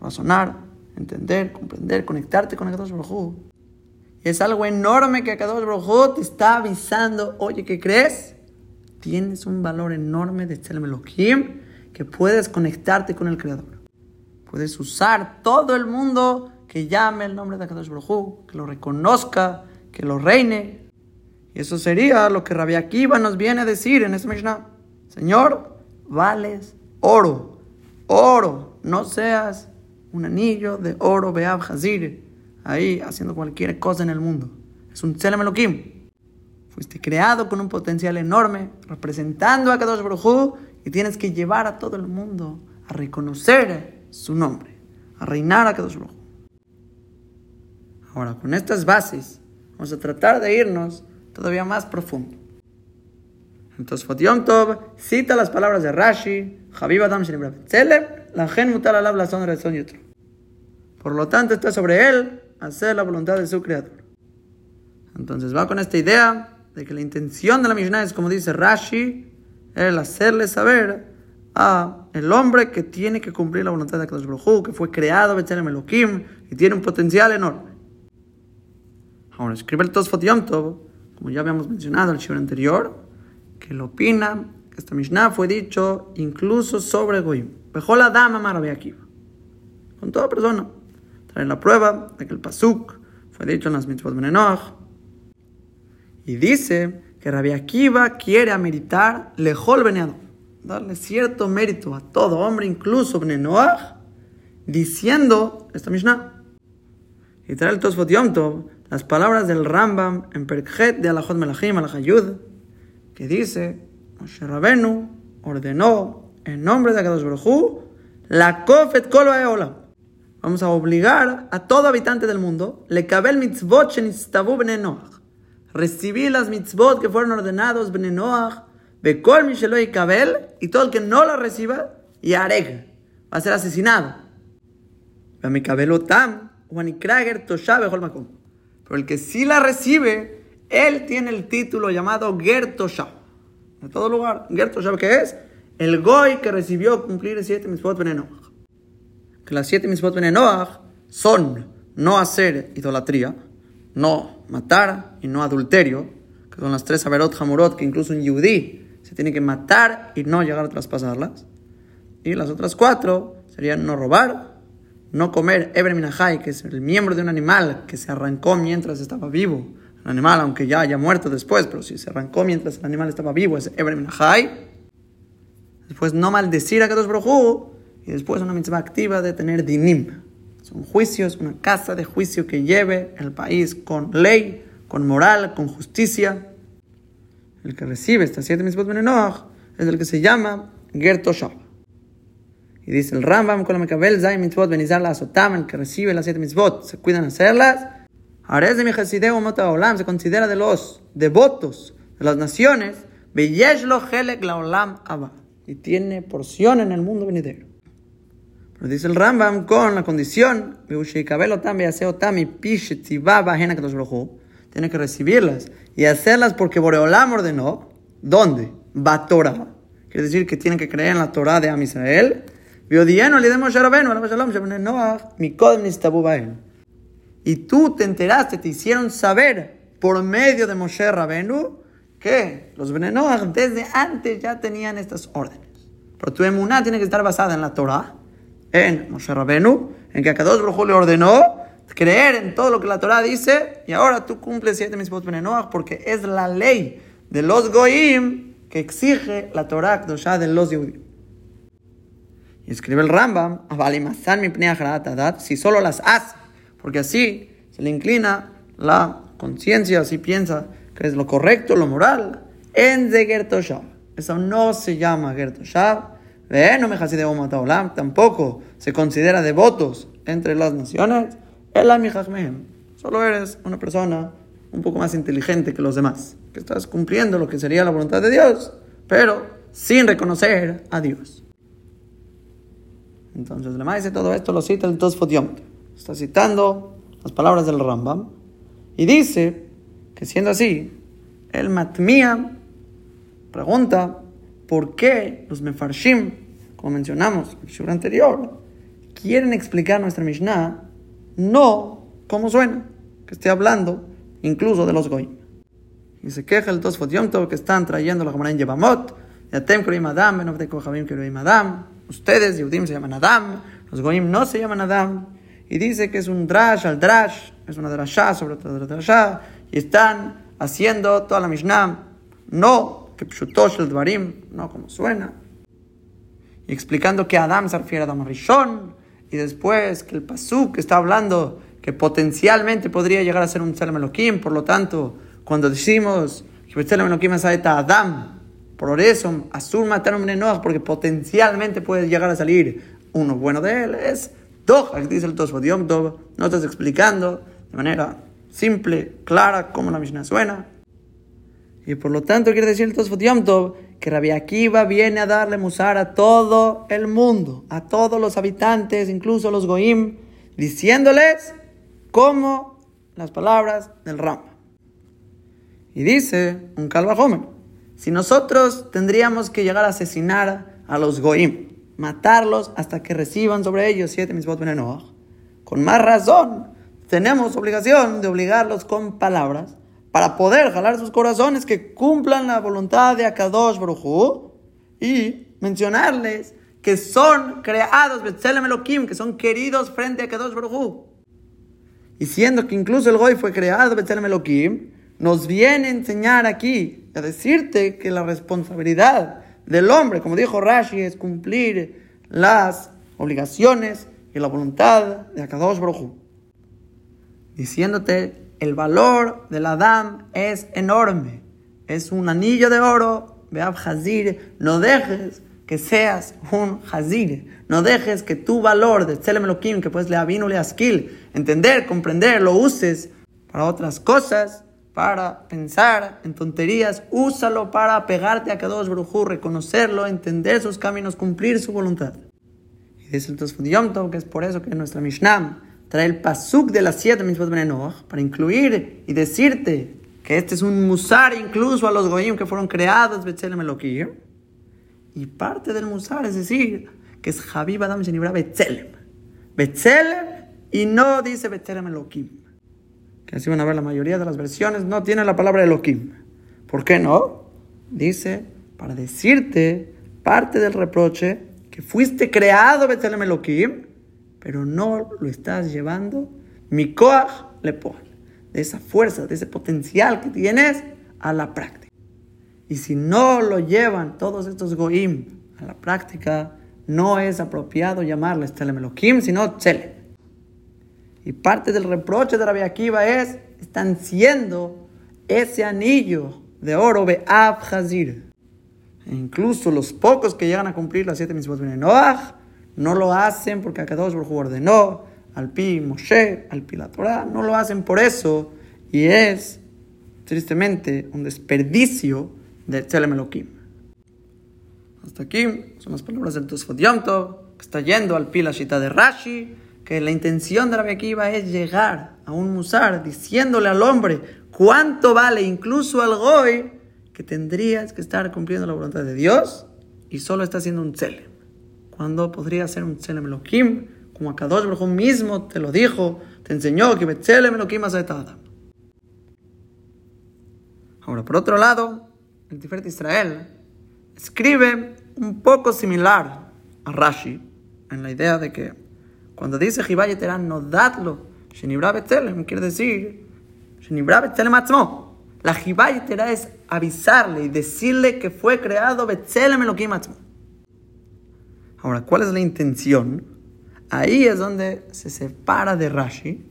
razonar, entender, comprender, conectarte con Akadosh Baruj Es algo enorme que Akadosh Baruj te está avisando, oye, ¿qué crees? Tienes un valor enorme de Tzelem Elohim que puedes conectarte con el Creador. Puedes usar todo el mundo que llame el nombre de Akadosh Baruj que lo reconozca, que lo reine, y eso sería lo que Rabbi Akiva nos viene a decir en este Mishnah. Señor, vales oro, oro, no seas un anillo de oro Beab Hazir, ahí haciendo cualquier cosa en el mundo. Es un Tzelem. Fuiste creado con un potencial enorme, representando a Kadosh Baruj y tienes que llevar a todo el mundo a reconocer su nombre, a reinar a Kadosh Baruj Ahora, con estas bases, vamos a tratar de irnos todavía más profundo. Entonces, Fotión Tov cita las palabras de Rashi, Habib Adam la gen mutal alab la son Por lo tanto, está sobre él hacer la voluntad de su creador. Entonces va con esta idea de que la intención de la Mishnah es, como dice Rashi, el hacerle saber a el hombre que tiene que cumplir la voluntad de Akadosh Baruj que fue creado Betzalem Elohim y tiene un potencial enorme. Ahora, escribe el Tosfot Yom Tov, como ya habíamos mencionado en el shur anterior, que lo opina que esta Mishnah fue dicho incluso sobre Goyim. Dejó la dama Marabiakiva. Con toda persona. Trae la prueba de que el Pasuk fue dicho en las mitzvot Benenoach. Y dice que Rabbi Akiva quiere ameritar lejol beneado, darle cierto mérito a todo hombre, incluso Benenoach, diciendo esta Mishnah. Y trae el Tosfot Yom Tov las palabras del Rambam en Perkhet de Alajot Melachim Alajayud, que dice, Moshe Rabenu ordenó en nombre de Akadosh Baruj la Kofet Kol. Vamos a obligar a todo habitante del mundo, le el mitzvot shenistavu bnei Noach. Recibir las mitzvot que fueron ordenados bnei Noach, bekol mishelo kabel, y todo el que no la reciba, y areg, va a ser asesinado. Tam, toshav makom. Pero el que sí la recibe, él tiene el título llamado Gertoshav. En todo lugar, Gertoshav, ¿qué es? El goy que recibió cumplir siete mitzvot bnei que las siete mitzvot ben son no hacer idolatría, no matar y no adulterio, que son las tres averot hamurot que incluso un yudí se tiene que matar y no llegar a traspasarlas. Y las otras cuatro serían no robar, no comer Eber Minahai, que es el miembro de un animal que se arrancó mientras estaba vivo. El animal, aunque ya haya muerto después, pero si se arrancó mientras el animal estaba vivo, es Eber. Después, no maldecir a Kadosh Baruj y después una mitzvah activa de tener dinim. Son juicios, una casa de juicio que lleve el país con ley, con moral, con justicia. El que recibe estas siete mitzvot benenoach es el que se llama Ger Y dice el Rambam, con la mekabel zay mitzvot benizar la azotam, el que recibe las siete mitzvot, se cuidan hacerlas. Arez de mi mota olam, se considera de los devotos de las naciones, beyesh lo helek la olam abba. Y tiene porción en el mundo venidero. Pero dice el Rambam con la condición, tiene que recibirlas y hacerlas porque Boreolam ordenó. ¿Dónde? Va Torah. Quiere decir que tienen que creer en la Torah de Am Israel. Y tú te enteraste, te hicieron saber por medio de Moshe Rabenu que los Benenoach desde antes ya tenían estas órdenes. Pero tu emuná tiene que estar basada en la Torah en Moshe Rabenu, en que a Kadosh Baruj le ordenó creer en todo lo que la Torah dice, y ahora tú cumples siete mitzvot benenoach porque es la ley de los goyim que exige la Torah de los judíos. Escribe el Rambam, si solo las hace, porque así se le inclina la conciencia, así piensa que es lo correcto, lo moral, en de Gertoshav. Eso no se llama Gertoshav, no me tampoco se considera devotos entre las naciones. Solo eres una persona un poco más inteligente que los demás, que estás cumpliendo lo que sería la voluntad de Dios, pero sin reconocer a Dios. Entonces, la dice todo esto, lo cita el Tosfot Está citando las palabras del Rambam. Y dice que siendo así, el Matmia pregunta por qué los Mefarshim como mencionamos en el anterior, quieren explicar nuestra Mishnah no como suena, que esté hablando incluso de los goyim. Y se queja el Tosfot Yom que están trayendo la Gemara en Yevamot, Yatem Kroim Adam, Benofte Kohabim Kroim Adam, ustedes, Yehudim, se llaman Adam, los goyim no se llaman Adam, y dice que es un drash al drash, es una drashá sobre otra drashá, y están haciendo toda la Mishnah, no que pshutosh el dvarim, no como suena, y explicando que Adam se refiere a Adam Rishon, y después que el Pasuk está hablando que potencialmente podría llegar a ser un Tzelem Elohim, por lo tanto, cuando decimos que Tzelem Elohim es Adam, por eso, Azul matar un Noach, porque potencialmente puede llegar a salir uno bueno de él, es Doch, dice el Tosfot Yom no estás explicando de manera simple, clara, cómo la Mishnah suena. Y por lo tanto quiere decir el Tosfot Yom que Rabbi Akiva viene a darle musar a todo el mundo, a todos los habitantes, incluso los goim, diciéndoles como las palabras del Rama. Y dice un calvajome, si nosotros tendríamos que llegar a asesinar a los goim, matarlos hasta que reciban sobre ellos siete misbot venenoach, con más razón tenemos obligación de obligarlos con palabras para poder jalar sus corazones que cumplan la voluntad de Akadosh Baruj y mencionarles que son creados Elohim, que son queridos frente a Akadosh Baruj Y siendo que incluso el Goy fue creado Betzelem Elohim, nos viene a enseñar aquí, a decirte que la responsabilidad del hombre, como dijo Rashi, es cumplir las obligaciones y la voluntad de Akadosh Baruj Diciéndote, el valor del Adam es enorme. Es un anillo de oro, Beab Hazir. No dejes que seas un Hazir. No dejes que tu valor de Tzelem Elohim, que pues le avino le askil, entender, comprender, lo uses para otras cosas para pensar en tonterías, úsalo para pegarte a Kadosh Baruj reconocerlo, entender sus caminos, cumplir su voluntad. Y dice el Tosfot que es por eso que nuestra Mishnah trae el pasuk de las siete mismas Benenoch para incluir y decirte que este es un musar incluso a los goyim que fueron creados Betzelem Elohim. Y parte del musar es decir que es Habib Adam Shenibra Betzelem. Betzelem y no dice Betzelem Elohim que así van a ver la mayoría de las versiones, no tiene la palabra Elohim. ¿Por qué no? Dice, para decirte parte del reproche que fuiste creado Betelem Elohim, pero no lo estás llevando mi le pone, de esa fuerza, de ese potencial que tienes a la práctica. Y si no lo llevan todos estos goim a la práctica, no es apropiado llamarles Telem Elohim, sino Tzelem. Y parte del reproche de Rabbi Akiva es, están siendo ese anillo de oro de Hazir. Incluso los pocos que llegan a cumplir las siete mitzvot de Noach, no lo hacen porque Akadosh Baruj ordenó, al pi Moshe, al pi la Torah, no lo hacen por eso. Y es, tristemente, un desperdicio de Tzelem Elohim. Hasta aquí son las palabras del Tosfot Yom que está yendo al pi la shita de Rashi, que la intención de la Akiva es llegar a un musar diciéndole al hombre cuánto vale, incluso al goy, que tendrías que estar cumpliendo la voluntad de Dios y solo está haciendo un tzelem. Cuando podría ser un tzelem Elohim, como Akadosh Baruj mismo te lo dijo, te enseñó que tzelem Elohim azetada. Ahora, por otro lado, el Tiferet Israel escribe un poco similar a Rashi, en la idea de que cuando dice Jibay Terán, no dadlo, Shenibra Betzelem, quiere decir, Shenibra Betzelem Atzmo. La Jibay es avisarle y decirle que fue creado Betzelem Elohim Atzmo. Ahora, ¿cuál es la intención? Ahí es donde se separa de Rashi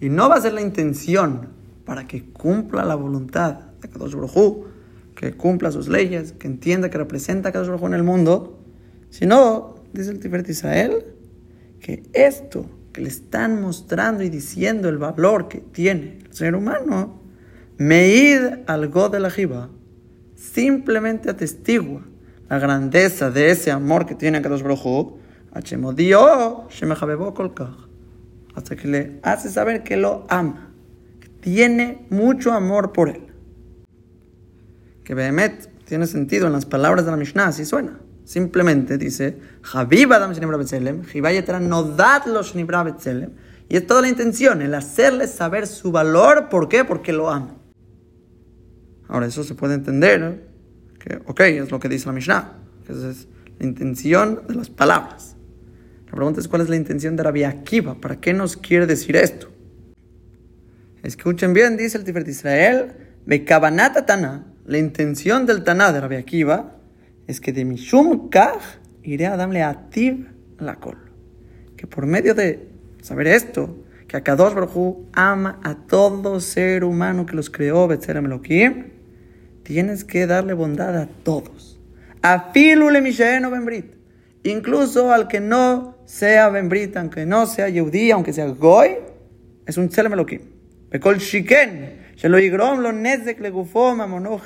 y no va a ser la intención para que cumpla la voluntad de Kadosh Baruj que cumpla sus leyes, que entienda que representa a Kadosh Baruj en el mundo, sino, dice el Tiferet Israel, que esto que le están mostrando y diciendo el valor que tiene el ser humano, Meid al God de la Jiba, simplemente atestigua la grandeza de ese amor que tiene Kadosh Baruj hasta que le hace saber que lo ama, que tiene mucho amor por él. Que Behemet tiene sentido en las palabras de la Mishnah, así suena. Simplemente dice. Y es toda la intención, el hacerles saber su valor. ¿Por qué? Porque lo ama. Ahora, eso se puede entender, que, ok, es lo que dice la Mishnah, que es la intención de las palabras. La pregunta es, ¿cuál es la intención de Rabbi Akiva? ¿Para qué nos quiere decir esto? Escuchen bien, dice el Tiferet Israel, la intención del Taná de Rabbi Akiva es que de Mishum Kaj iré a darle a ti la col. Que por medio de saber esto, que Akadosh Baruj ama a todo ser humano que los creó, Betzelem Elohim, tienes que darle bondad a todos. A Filule Mishaeno Benbrit. Incluso al que no sea Benbrit, aunque no sea Yehudí, aunque sea Goy, es un Tzelem. Bekol Shiken, lo Mamono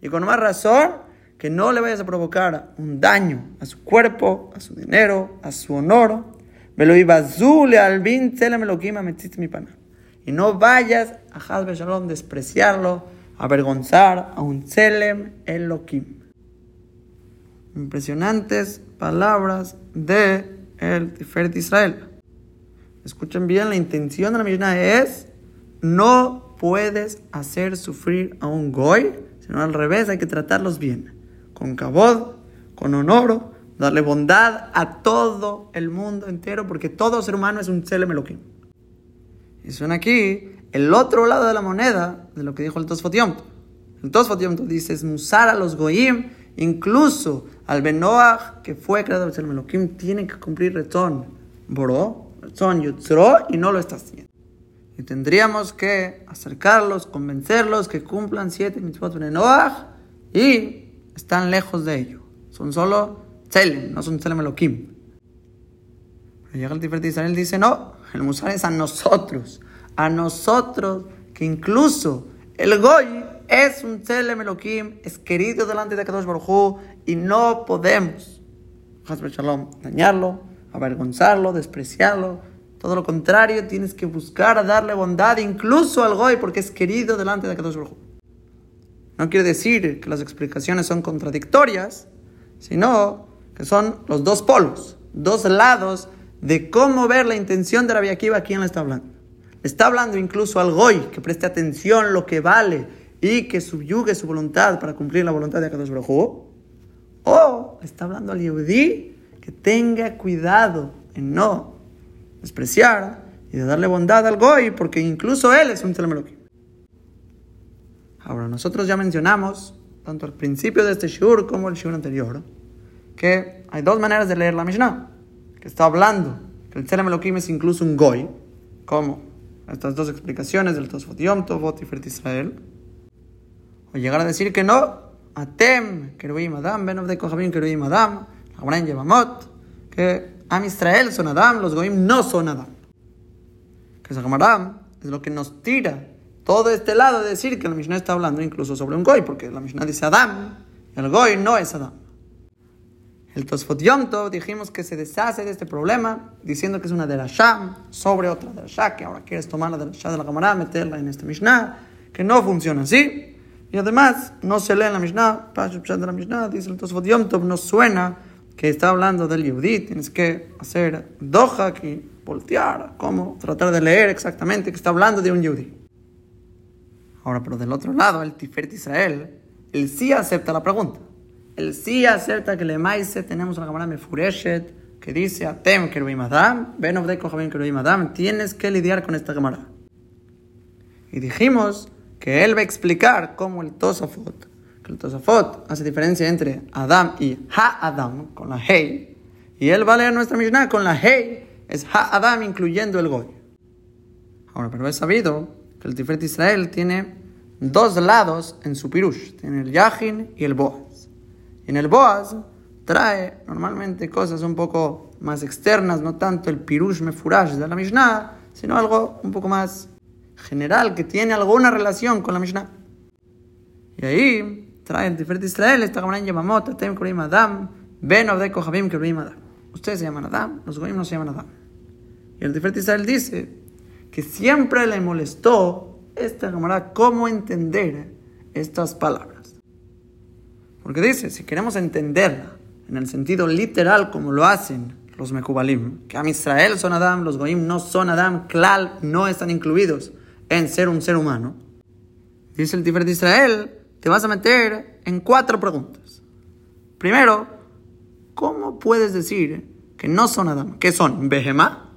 Y con más razón, que no le vayas a provocar un daño a su cuerpo, a su dinero, a su honor. Y no vayas a Hazbe Shalom despreciarlo, avergonzar a un Tselem Elohim. Impresionantes palabras de el Tiferet Israel. Escuchen bien, la intención de la Mishnah es no puedes hacer sufrir a un goy, sino al revés, hay que tratarlos bien, con cabod, con honor, darle bondad a todo el mundo entero, porque todo ser humano es un Elohim. Y suena aquí el otro lado de la moneda de lo que dijo el Tosfot El Tosfot dice, es musar a los goyim, incluso al Benoach, que fue creado Tselem Elohim, tiene que cumplir Retzon Boró, Retzon Yutzro, y no lo está haciendo. Y tendríamos que acercarlos, convencerlos que cumplan siete mitzvot Benoach, y están lejos de ello. Son solo Tselem, no son Tselem Elohim. Pero llega el Tiferet Israel dice, no, el Musar es a nosotros, a nosotros, que incluso el Goy es un Tselem Elohim, es querido delante de Kadosh Baruj y no podemos, Shalom, dañarlo, avergonzarlo, despreciarlo. Todo lo contrario, tienes que buscar a darle bondad incluso al Goy porque es querido delante de Kadosh Baruj No quiere decir que las explicaciones son contradictorias, sino que son los dos polos, dos lados de cómo ver la intención de Rabbi Akiva, ¿a quién le está hablando? Le está hablando incluso al Goy, que preste atención lo que vale y que subyugue su voluntad para cumplir la voluntad de Akadosh Baruj O está hablando al Yehudi que tenga cuidado en no despreciar y de darle bondad al Goy, porque incluso él es un Telemeloquim. Ahora, nosotros ya mencionamos, tanto al principio de este Shur como el Shur anterior, que hay dos maneras de leer la Mishnah que está hablando que el Tzelem Elohim es incluso un goy, como estas dos explicaciones del Tosfot Yom Tovot y Fert Israel, o llegar a decir que no, Atem, Keruim Adam, Ben de Kohabim, Keruim Adam, Abraham Yevamot, que Am Israel son Adam, los goyim no son Adam. Que Sagamadam es lo que nos tira todo este lado de decir que la Mishnah está hablando incluso sobre un goy, porque la Mishnah dice Adam, el goy no es Adam. El Tosfot Yomto dijimos que se deshace de este problema diciendo que es una de derashá sobre otra derashá, que ahora quieres tomar la derashá de la cámara, meterla en este Mishnah, que no funciona así. Y además, no se lee en la Mishnah, de la Mishnah, dice el Tosfot Yomtov, no suena que está hablando del Yehudi, tienes que hacer doha y voltear, cómo tratar de leer exactamente que está hablando de un Yehudi. Ahora, pero del otro lado, el Tiferet Israel, él sí acepta la pregunta. El sí acepta que le maise tenemos una cámara mefureshet que dice Atem Kerubim Adam, Ben of Kerubim Adam, tienes que lidiar con esta cámara. Y dijimos que él va a explicar cómo el Tosafot, que el Tosafot hace diferencia entre Adam y Ha-Adam, con la Hey, y él va a leer nuestra Mishnah con la Hey, es Ha-Adam incluyendo el Goy. Ahora, pero es sabido que el Tiferet Israel tiene dos lados en su pirush, tiene el Yahin y el Boaz en el Boaz trae normalmente cosas un poco más externas, no tanto el pirush mefurash de la Mishnah, sino algo un poco más general que tiene alguna relación con la Mishnah. Y ahí trae el diferente Israel, esta Gamara Yamamot, Atem Kurim Adam, Ben Obde Kohabim Kurim Adam. Ustedes se llaman Adam, los Goyim no se llaman Adam. Y el diferente Israel dice siempre le molestó esta Gamara cómo entender estas palabras. Porque dice, si queremos entenderla en el sentido literal como lo hacen los Mekubalim, que a Israel son Adam, los Goim no son Adam, Klal no están incluidos en ser un ser humano. Dice el Tiferet de Israel, te vas a meter en cuatro preguntas. Primero, ¿cómo puedes decir que no son Adam? ¿Qué son? ¿Behemá?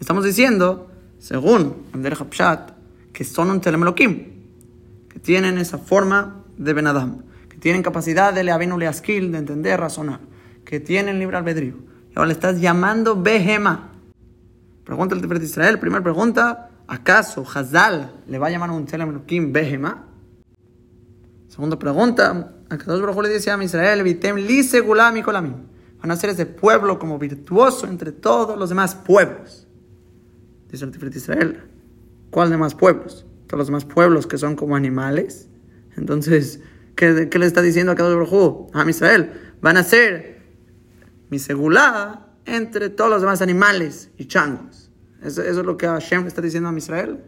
Estamos diciendo, según el Pshat, que son un Telemelokim, que tienen esa forma de Ben Adam tienen capacidad de leavenu leaskil, de entender, razonar, que tienen libre albedrío. Y ahora le estás llamando Behema. Pregunta el de Israel. Primera pregunta, ¿acaso Hazal le va a llamar a un Tzelem Behema? Segunda pregunta, dos Baruj le dice a Israel, Vitem li kolamim. Van a ser ese pueblo como virtuoso entre todos los demás pueblos. Dice el Israel. ¿Cuál demás pueblos? Todos los demás pueblos que son como animales. Entonces, ¿Qué, le está diciendo a cada uno? A Israel. Van a ser mi segulá entre todos los demás animales y changos. Eso, es lo que Hashem está diciendo a Israel.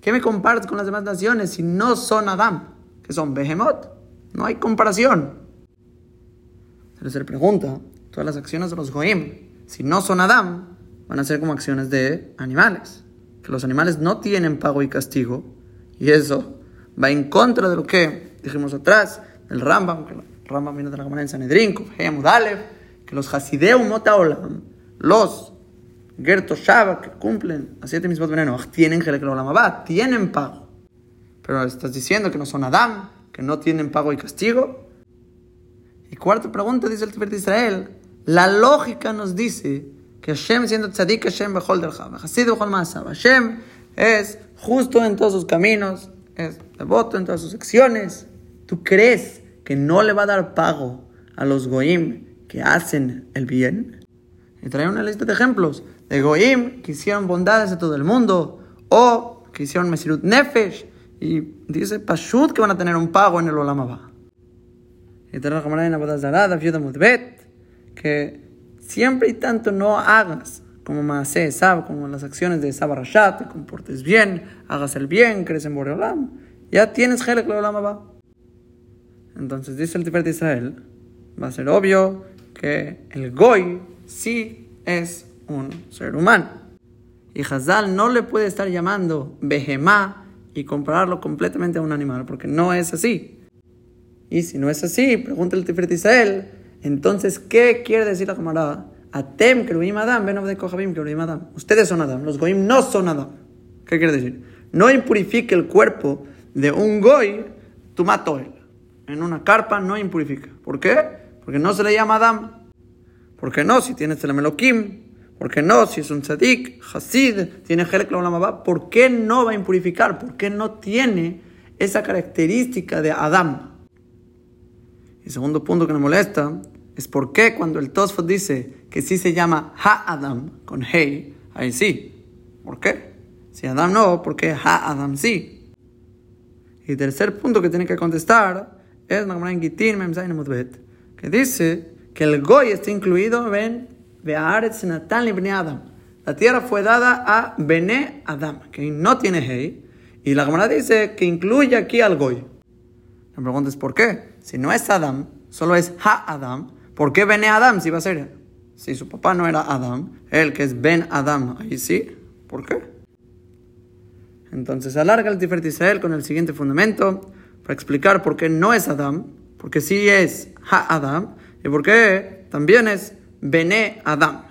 ¿Qué me compartes con las demás naciones si no son Adam? Que son Behemoth. No hay comparación. Les pregunta, todas las acciones de los Goim, si no son Adam, van a ser como acciones de animales. Que los animales no tienen pago y castigo. Y eso va en contra de lo que dijimos atrás, del Rambam, que el Rambam viene de la Gemara en Sanedrín, que los Hasideum Olam, los Gerto Shaba, que cumplen a siete mismos venenos, tienen Olam tienen pago. Pero estás diciendo que no son Adam, que no tienen pago y castigo. Y cuarta pregunta, dice el Tifer de Israel, la lógica nos dice que Hashem siendo tzadik, Hashem bechol bechol Hashem es justo en todos sus caminos, es devoto en todas sus acciones. ¿Tú crees que no le va a dar pago a los goim que hacen el bien? Y trae una lista de ejemplos de goim que hicieron bondades a todo el mundo o que hicieron mesirut nefesh y dice pashut que van a tener un pago en el olamaba. Y trae la en que siempre y tanto no hagas como Maaseh Sab, como las acciones de Sab Rashat, te comportes bien, hagas el bien, crees en Boreolam, ya tienes Helek Olam Entonces dice el Tiferet de Israel, va a ser obvio que el Goy sí es un ser humano. Y Hazal no le puede estar llamando Behemá y compararlo completamente a un animal, porque no es así. Y si no es así, pregunta el Tiferet Israel, entonces, ¿qué quiere decir la camarada? Atem, Keruim Adam, Ben de Kohabim, Keruim Adam. Ustedes son Adam, los Goim no son Adam. ¿Qué quiere decir? No impurifique el cuerpo de un Goy, tu mato él. En una carpa no impurifica. ¿Por qué? Porque no se le llama Adam. ¿Por qué no? Si tiene Selemelokim. ¿Por qué no? Si es un tzadik, Hasid, tiene Jerek ¿por qué no va a impurificar? ¿Por qué no tiene esa característica de Adam? Y segundo punto que me molesta es por qué cuando el Tosfot dice que sí se llama Ha-Adam con Hey, ahí sí. ¿Por qué? Si Adam no, ¿por qué Ha-Adam sí? Y tercer punto que tiene que contestar es que dice que el Goy está incluido en Adam. La tierra fue dada a Bene Adam, que no tiene Hey. Y la Gemara dice que incluye aquí al Goy. La pregunta ¿por qué? Si no es Adam, solo es Ha-Adam, ¿Por qué Bene Adam si va a ser? Si su papá no era Adam, él que es Ben Adam, ahí sí. ¿Por qué? Entonces alarga el Tiferet Israel con el siguiente fundamento para explicar por qué no es Adam, porque sí es Ha Adam y por qué también es Bene Adam.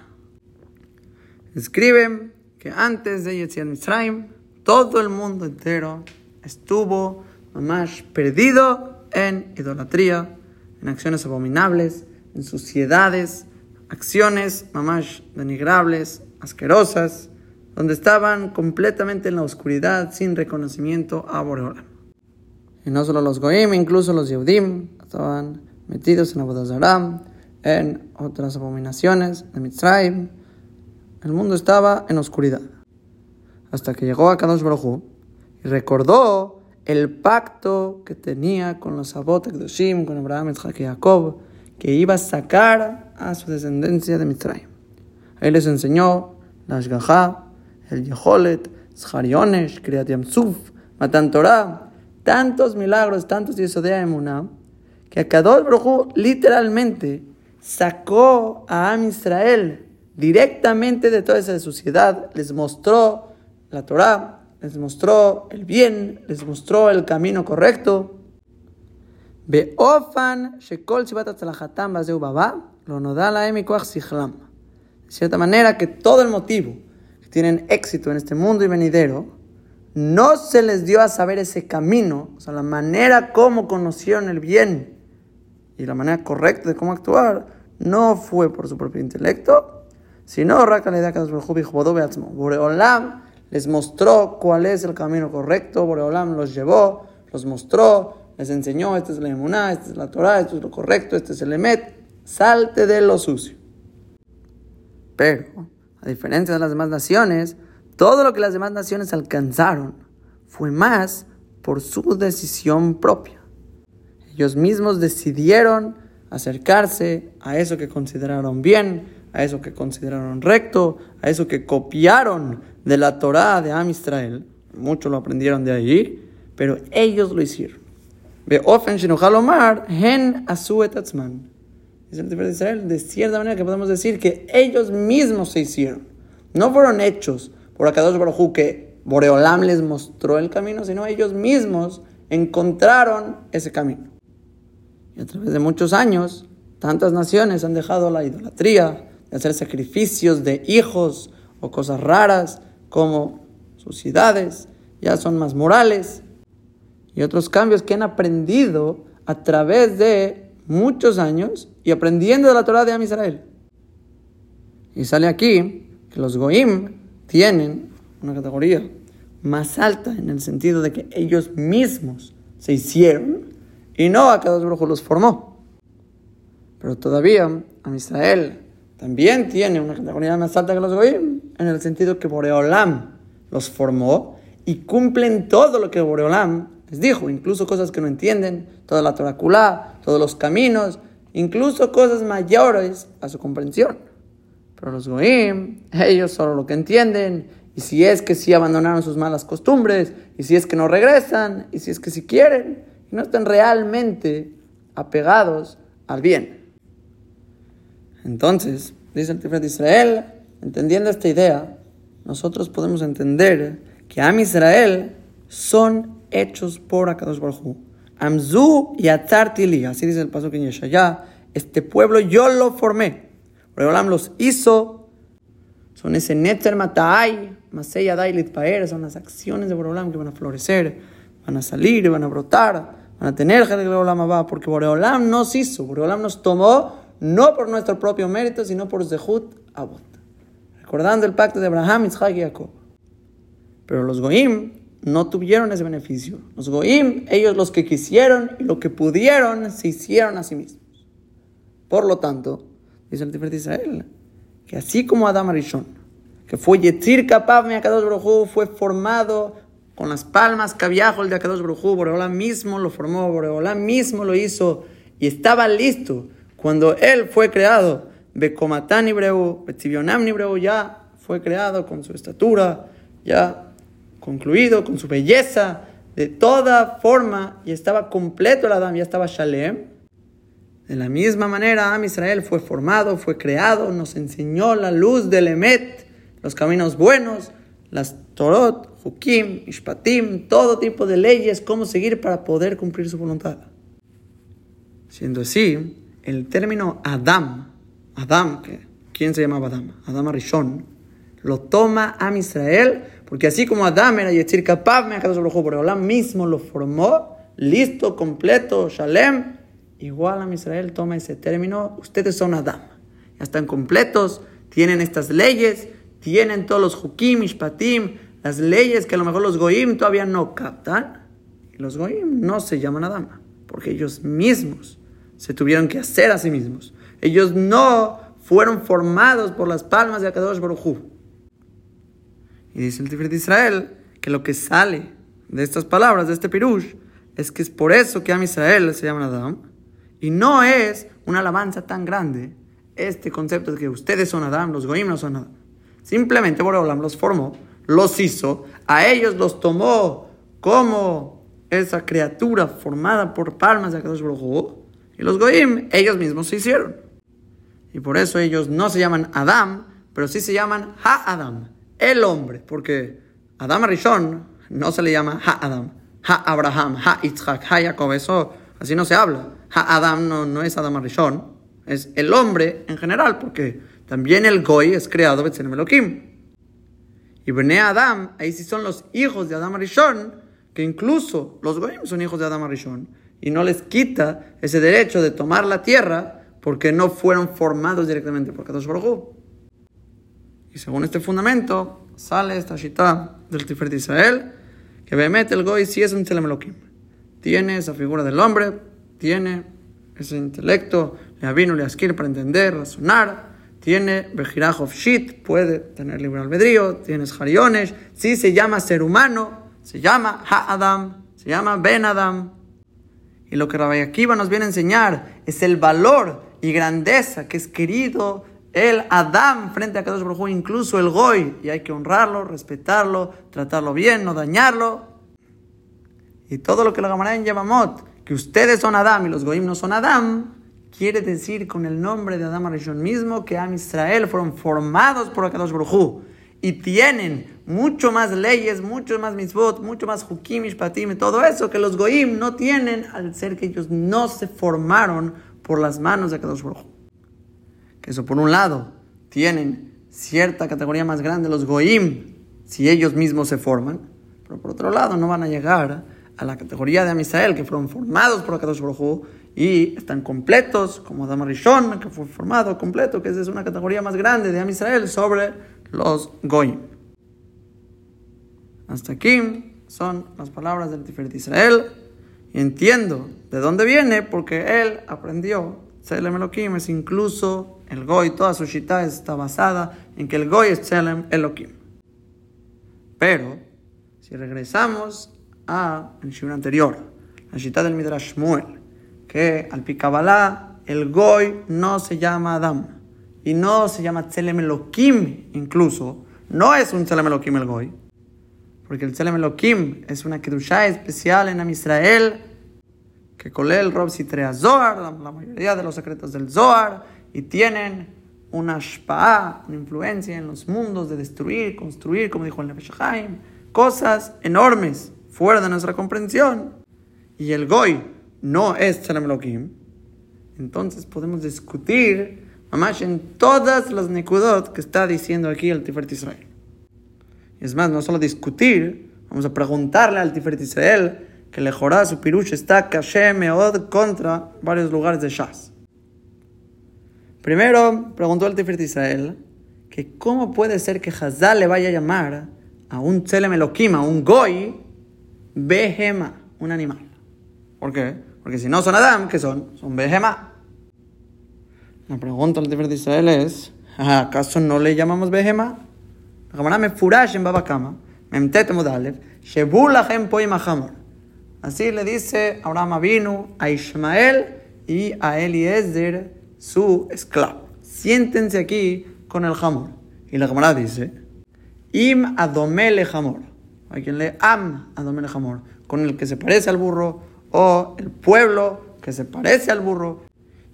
Escriben que antes de Yetziat Mitzrayim, todo el mundo entero estuvo más perdido en idolatría, en acciones abominables, en suciedades, acciones mamash denigrables, asquerosas, donde estaban completamente en la oscuridad, sin reconocimiento a Boreola. Y no solo los Goim, incluso los Yehudim estaban metidos en Abodazaram, en otras abominaciones de Mitzrayim. El mundo estaba en oscuridad. Hasta que llegó a Kadosh Baruj y recordó el pacto que tenía con los Abot Kedoshim, con Abraham, Isaac y Jacob, que iba a sacar a su descendencia de Mitzrayim. Él les enseñó la Ashgaha, el Yeholet, Zharionesh, Kriyat Yamsuf, Matan Torah, tantos milagros, tantos Yesodea Emuná, que Akadosh Baruj literalmente sacó a Am Israel directamente de toda esa suciedad, les mostró la Torah, les mostró el bien, les mostró el camino correcto, Beofan shekol lo De cierta manera que todo el motivo que tienen éxito en este mundo y venidero, no se les dio a saber ese camino, o sea, la manera como conocieron el bien y la manera correcta de cómo actuar, no fue por su propio intelecto, sino Boreolam les mostró cuál es el camino correcto, Boreolam los llevó, los mostró, les enseñó, esta es la emuná, esta es la Torah, esto es lo correcto, este es el emet, salte de lo sucio. Pero, a diferencia de las demás naciones, todo lo que las demás naciones alcanzaron fue más por su decisión propia. Ellos mismos decidieron acercarse a eso que consideraron bien, a eso que consideraron recto, a eso que copiaron de la Torah de Am Israel, muchos lo aprendieron de allí, pero ellos lo hicieron. Ve ofen Omar, hen asuetatzman. Es el de Israel, de cierta manera que podemos decir que ellos mismos se hicieron. No fueron hechos por Akadosh Baruj que Boreolam les mostró el camino, sino ellos mismos encontraron ese camino. Y a través de muchos años, tantas naciones han dejado la idolatría, de hacer sacrificios de hijos o cosas raras como suciedades, ya son más morales, y otros cambios que han aprendido a través de muchos años y aprendiendo de la Torah de Am Israel. Y sale aquí que los Goim tienen una categoría más alta en el sentido de que ellos mismos se hicieron y no a cada brujo los formó. Pero todavía Am Israel también tiene una categoría más alta que los Goim en el sentido que Boreolam los formó y cumplen todo lo que Boreolam les dijo, incluso cosas que no entienden, toda la Toraculá, todos los caminos, incluso cosas mayores a su comprensión. Pero los Goim, ellos solo lo que entienden, y si es que sí abandonaron sus malas costumbres, y si es que no regresan, y si es que sí quieren, no están realmente apegados al bien. Entonces, dice el Tiferet de Israel, entendiendo esta idea, nosotros podemos entender que Am Israel son hechos por Akadosh Baruj Amzu y Atzartili, así dice el paso que en este pueblo yo lo formé. Boreolam los hizo, son ese Netzer Matai, Maseya Dailit Paer, son las acciones de Boreolam que van a florecer, van a salir, van a brotar, van a tener Boreolam va, porque Boreolam nos hizo, Boreolam nos tomó no por nuestro propio mérito, sino por Zehut Abot. Recordando el pacto de Abraham, Isaac y Jacob. Pero los Goim no tuvieron ese beneficio. Los Goim, ellos los que quisieron y lo que pudieron, se hicieron a sí mismos. Por lo tanto, dice el Tiferet Israel, que así como Adam Arishon, que fue Yetzir Kapab Akadosh Brojú, fue formado con las palmas cabiajol de Akadosh Brojú, Boreola mismo lo formó, Boreola mismo lo hizo y estaba listo cuando él fue creado. Bekomatán Ibreu, Betzivionam Ibreu ya fue creado con su estatura, ya concluido, con su belleza, de toda forma, y estaba completo el Adam, ya estaba Shalem. De la misma manera, Am Israel fue formado, fue creado, nos enseñó la luz del Emet, los caminos buenos, las Torot, Hukim, Ishpatim, todo tipo de leyes, cómo seguir para poder cumplir su voluntad. Siendo así, el término Adam, Adam, ¿quién se llamaba Adam? Adam Arishon, lo toma Am Israel porque así como Adam era Yetzir Kapab, pero Olam mismo lo formó, listo, completo, Shalem, igual a Israel toma ese término, ustedes son Adam. Ya están completos, tienen estas leyes, tienen todos los Hukim, Ishpatim, las leyes que a lo mejor los Goim todavía no captan. Y los Goim no se llaman Adam, porque ellos mismos se tuvieron que hacer a sí mismos. Ellos no fueron formados por las palmas de Akadosh Baruj y dice el Tiferet de Israel que lo que sale de estas palabras, de este pirush, es que es por eso que a Israel se llama Adam. Y no es una alabanza tan grande este concepto de que ustedes son Adam, los Goim no son Adam. Simplemente Boreolam los formó, los hizo, a ellos los tomó como esa criatura formada por palmas de Akadosh Baruj y los Goim, ellos mismos se hicieron. Y por eso ellos no se llaman Adam, pero sí se llaman Ha-Adam el hombre, porque Adam Arishon no se le llama Ha-Adam, Ha-Abraham, Ha-Itzhak, Ha-Jacob, eso así no se habla. Ha-Adam no, no es Adam Arishon, es el hombre en general, porque también el Goy es creado Betzelem Elohim. Y Bene Adam, ahí sí son los hijos de Adam Arishon, que incluso los Goyim son hijos de Adam Arishon, y no les quita ese derecho de tomar la tierra porque no fueron formados directamente por Kadosh Baruj y según este fundamento, sale esta shita del Tiferet de Israel, que Behemet el Goy sí es un Tzelem Tiene esa figura del hombre, tiene ese intelecto, le avino, le askir para entender, razonar, tiene Bejiraj Shit, puede tener libre albedrío, tiene Jariones, sí se llama ser humano, se llama Ha-Adam, se llama Ben Adam. Y lo que Rabbi Akiva nos viene a enseñar es el valor y grandeza que es querido el Adam frente a Kadosh Baruj incluso el Goy, y hay que honrarlo, respetarlo, tratarlo bien, no dañarlo. Y todo lo que la Gamará en Yamamot, que ustedes son Adam y los Goyim no son Adam, quiere decir con el nombre de Adam Arishon mismo que Am Israel fueron formados por Kadosh Baruj y tienen mucho más leyes, mucho más mitzvot, mucho más hukim, mishpatim, todo eso que los goim no tienen al ser que ellos no se formaron por las manos de Kadosh Baruj que eso por un lado tienen cierta categoría más grande los goim si ellos mismos se forman, pero por otro lado no van a llegar a la categoría de Amisael que fueron formados por Kadosh Baruj y están completos, como Adam Rishon, que fue formado completo, que es una categoría más grande de Amisael sobre los goim. Hasta aquí son las palabras del Tiferet Israel entiendo de dónde viene porque él aprendió Tselem Elohim es incluso el Goy, toda su shita está basada en que el Goy es Tselem Elohim. Pero, si regresamos a el shur anterior, la shita del Midrash Shmuel, que al Pikabalá el Goy no se llama Adam y no se llama Tselem Elohim incluso, no es un Tselem Elohim el Goy, porque el Tselem Elohim es una Kedushá especial en Am Israel que colel Rob Sitrea Zohar, la, mayoría de los secretos del Zohar, y tienen una shpa'a, una influencia en los mundos de destruir, construir, como dijo el Nefesh cosas enormes, fuera de nuestra comprensión. Y el Goy no es Tzelem Elohim. Entonces podemos discutir, mamás, en todas las nekudot que está diciendo aquí el Tiferet Israel. Es más, no solo discutir, vamos a preguntarle al Tiferet Israel que le su pirush está caché meod contra varios lugares de Shas. Primero, preguntó el Tiferet Israel que cómo puede ser que Hazal le vaya a llamar a un Elohim, a un Goy, Behema, un animal. ¿Por qué? Porque si no son Adam, ¿qué son? Son Behema. La pregunta al Tiferet Israel es, ¿acaso no le llamamos Behema? La cámara me furash en Babakama, memtet mudalev, shebulachem poim achamor. Así le dice Abraham vino a Ismael y a Eliezer, su esclavo. Siéntense aquí con el jamor. Y la camarada dice, Im adomele jamor. Hay quien lee Am adomele jamor. Con el que se parece al burro o el pueblo que se parece al burro.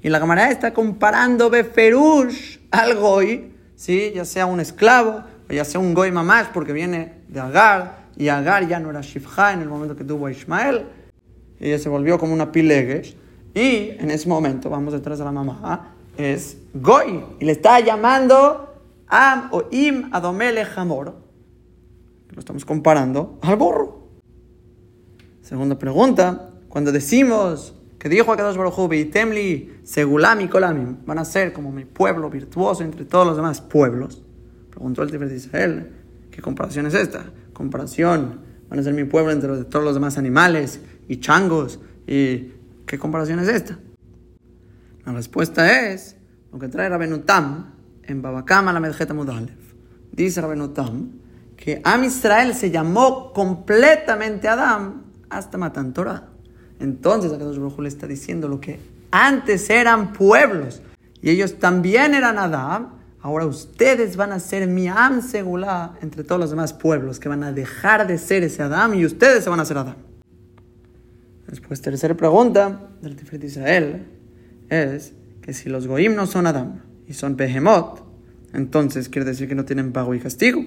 Y la camarada está comparando Beferush al goy, ¿sí? ya sea un esclavo ya sea un goy mamás porque viene de Agar y Agar ya no era Shifha en el momento que tuvo a Ismael, ella se volvió como una pilegues, y en ese momento, vamos detrás de la mamá, es Goy, y le está llamando Am o Im Adomele Hamor, lo estamos comparando al burro. Segunda pregunta, cuando decimos que dijo a Kadosh Baruj y Temli, Segulami Kolamim, van a ser como mi pueblo virtuoso entre todos los demás pueblos, preguntó el Tiferet de Israel, ¿qué comparación es esta? comparación. Van a ser mi pueblo entre todos los demás animales y changos. ¿Y qué comparación es esta? La respuesta es lo que trae Rabenutam en Babakama la Medjeta Mudalev. Dice Rabenutam que Am Israel se llamó completamente Adam hasta Matan Torah. Entonces, Akadosh Baruj le está diciendo lo que antes eran pueblos y ellos también eran Adam Ahora ustedes van a ser mi Am Segulá entre todos los demás pueblos que van a dejar de ser ese Adam y ustedes se van a ser Adam. Después, tercera pregunta del Tiferet Israel es que si los Goim no son Adam y son Behemoth, entonces quiere decir que no tienen pago y castigo.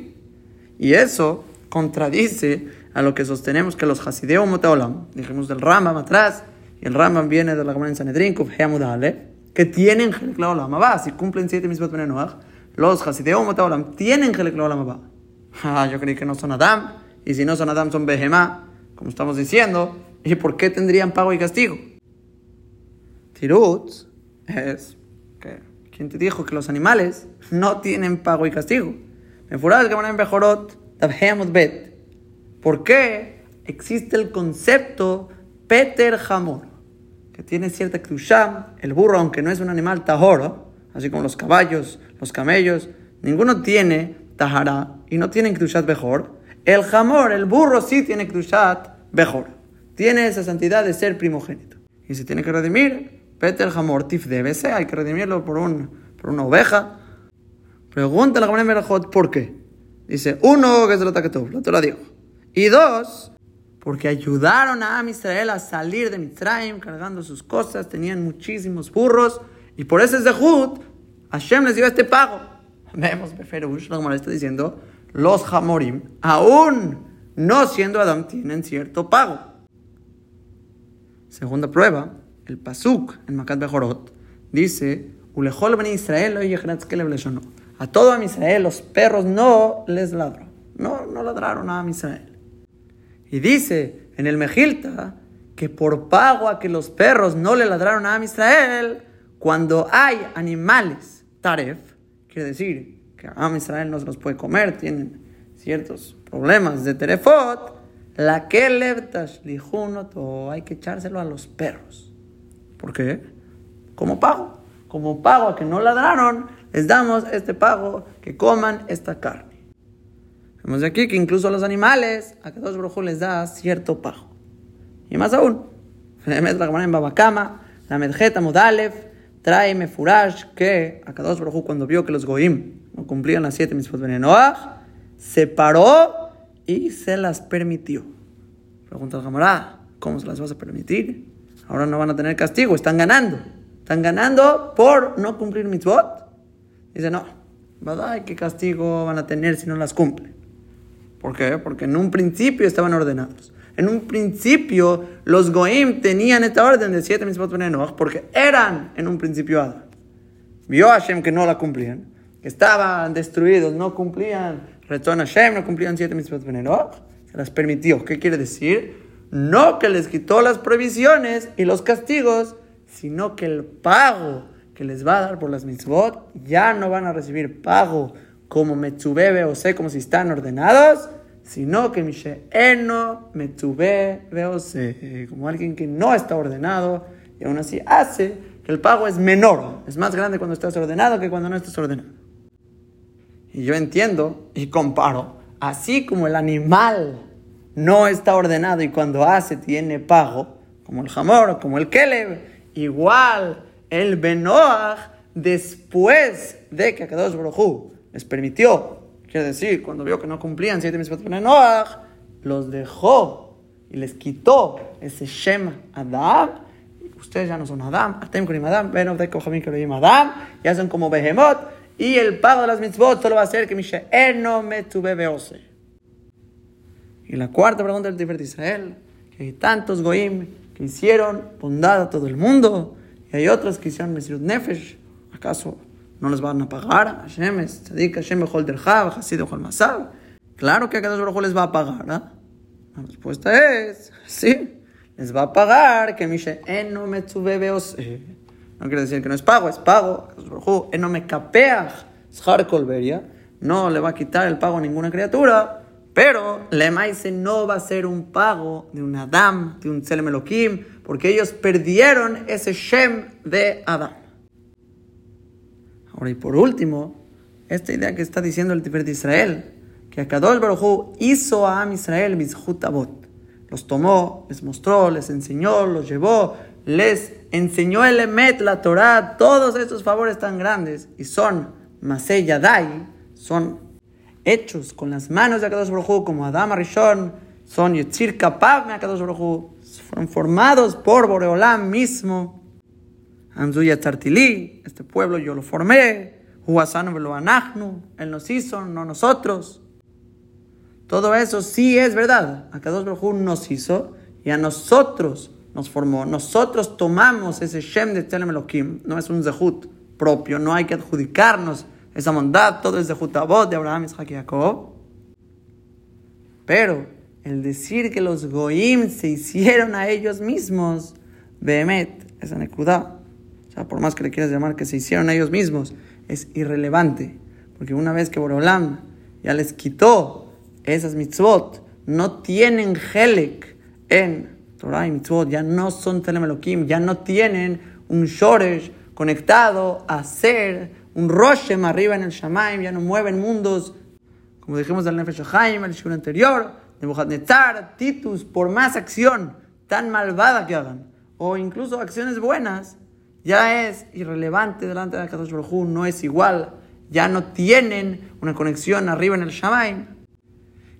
Y eso contradice a lo que sostenemos que los Hasideo Moteolam, dijimos del Rambam atrás, y el Rambam viene de la Gemara en Sanedrin, Kuf que tienen Helek Olam Si cumplen siete mismos Benenoach, los Hasideo Olam tienen Helek Olam Ah, yo creí que no son Adam. Y si no son Adam, son Behemá, como estamos diciendo. ¿Y por qué tendrían pago y castigo? Tirut es que quien te dijo que los animales no tienen pago y castigo. Me furas que en Bejorot, Bet. ¿Por qué existe el concepto Peter Hamor? Que tiene cierta krusham, el burro, aunque no es un animal tahoro, así como los caballos, los camellos, ninguno tiene tahara y no tienen krushat mejor. El jamor, el burro, sí tiene krushat mejor. Tiene esa santidad de ser primogénito. Y se tiene que redimir, pete el jamor tif debe ser, hay que redimirlo por, un, por una oveja Pregunta la Gemara Berajot, ¿por qué? Dice, uno, que es el ataque todo, lo te lo digo. Y dos, porque ayudaron a Am Israel a salir de Mitzrayim cargando sus cosas, tenían muchísimos burros, y por ese Zehut, Hashem les dio este pago. Vemos, Beferush, la Gemara está diciendo, los Hamorim, aún no siendo Adam, tienen cierto pago. Segunda prueba, el Pasuk en Makat Bejorot dice, Ulejol ben Israel a todo a Israel los perros no les ladró. No, no ladraron a Israel. Y dice en el Mejilta que por pago a que los perros no le ladraron a Israel, cuando hay animales, taref, quiere decir que a Israel no se los puede comer, tienen ciertos problemas de terefot, la que o hay que echárselo a los perros. ¿Por qué? Como pago. Como pago a que no ladraron, les damos este pago, que coman esta carne. Vemos aquí que incluso a los animales, a dos Brojú les da cierto pago. Y más aún, en Babacama, la Medjeta Modalef, trae Mefurash que a dos Brojú cuando vio que los Goim no cumplían las siete mitzvot Benenoach, se paró y se las permitió. Pregunta el Gamará, ¿cómo se las vas a permitir? Ahora no van a tener castigo, están ganando. Están ganando por no cumplir mitzvot. Dice, no, ¿verdad? ¿Qué castigo van a tener si no las cumplen? ¿Por qué? Porque en un principio estaban ordenados. En un principio los Goim tenían esta orden de siete mitzvot porque eran en un principio Adam. Vio a Hashem que no la cumplían, que estaban destruidos, no cumplían, retorno a Hashem, no cumplían siete mitzvot se las permitió. ¿Qué quiere decir? No que les quitó las provisiones y los castigos, sino que el pago que les va a dar por las mitzvot ya no van a recibir pago como metzubebe o sé, como si están ordenados, sino que eno metzube o sé, como alguien que no está ordenado y aún así hace que el pago es menor, es más grande cuando estás ordenado que cuando no estás ordenado. Y yo entiendo y comparo, así como el animal no está ordenado y cuando hace tiene pago, como el jamor como el keleb, igual el Benoach, después de que Akadosh Baruj les permitió, quiere decir, cuando vio que no cumplían siete mitzvot de Noach, los dejó y les quitó ese Shem Adam. Ustedes ya no son Adam, Atem Kurim Adam, Ben de Kohamim Kurim Adam, ya son como Behemoth, y el pago de las mitzvot solo va a ser que Mishe Eno Metube Beose. Y la cuarta pregunta del Tiferet Israel, que hay tantos Goim que hicieron bondad a todo el mundo, y hay otros que hicieron Mesirut Nefesh, ¿acaso no les van a pagar? Hashem es Tzadik, Hashem Bechol Derjav, Hasid Ojol Masab. Claro que a cada uno les va a pagar, ¿ah? La respuesta es, sí, les va a pagar que Mishe Eno Metzube Beose. No quiere decir que no es pago, es pago. Eno me capeach. No le va a quitar el pago a ninguna criatura. Pero le maise no va a ser un pago de un Adam, de un Elohim, porque ellos perdieron ese Shem de Adam. Ahora, y por último, esta idea que está diciendo el Tiferet de Israel, que Akadosh Baruj hizo a Am Israel Bizhut Los tomó, les mostró, les enseñó, los llevó, les enseñó el Emet, la Torah, todos estos favores tan grandes, y son Masei Yadai, son hechos con las manos de Akadosh Baruj como Adam Arishon, son Yetzir Kapav de Akadosh Baruj fueron formados por Boreolam mismo. Amzuya Tartili, este pueblo yo lo formé, Huasano Anachnu, él nos hizo, no nosotros. Todo eso sí es verdad. Akadosh Baruj nos hizo y a nosotros nos formó. Nosotros tomamos ese Shem de Telem Elohim, no es un Zehut propio, no hay que adjudicarnos esa bondad, todo es de Jutabot, de Abraham, Isaac y Jacob. Pero el decir que los Goim se hicieron a ellos mismos, Behemet, esa nekudá, o sea, por más que le quieras llamar que se hicieron ellos mismos, es irrelevante. Porque una vez que Borolam ya les quitó esas mitzvot, no tienen Helek en Torah y mitzvot, ya no son Telem ya no tienen un Shoresh conectado a ser un Roshem arriba en el Shamaim, ya no mueven mundos, como dijimos del Nefesh Haim, el Shur anterior, Nebuchadnezzar, Titus, por más acción tan malvada que hagan, o incluso acciones buenas, ya es irrelevante delante de Kadosh Baruj no es igual ya no tienen una conexión arriba en el Shamaim.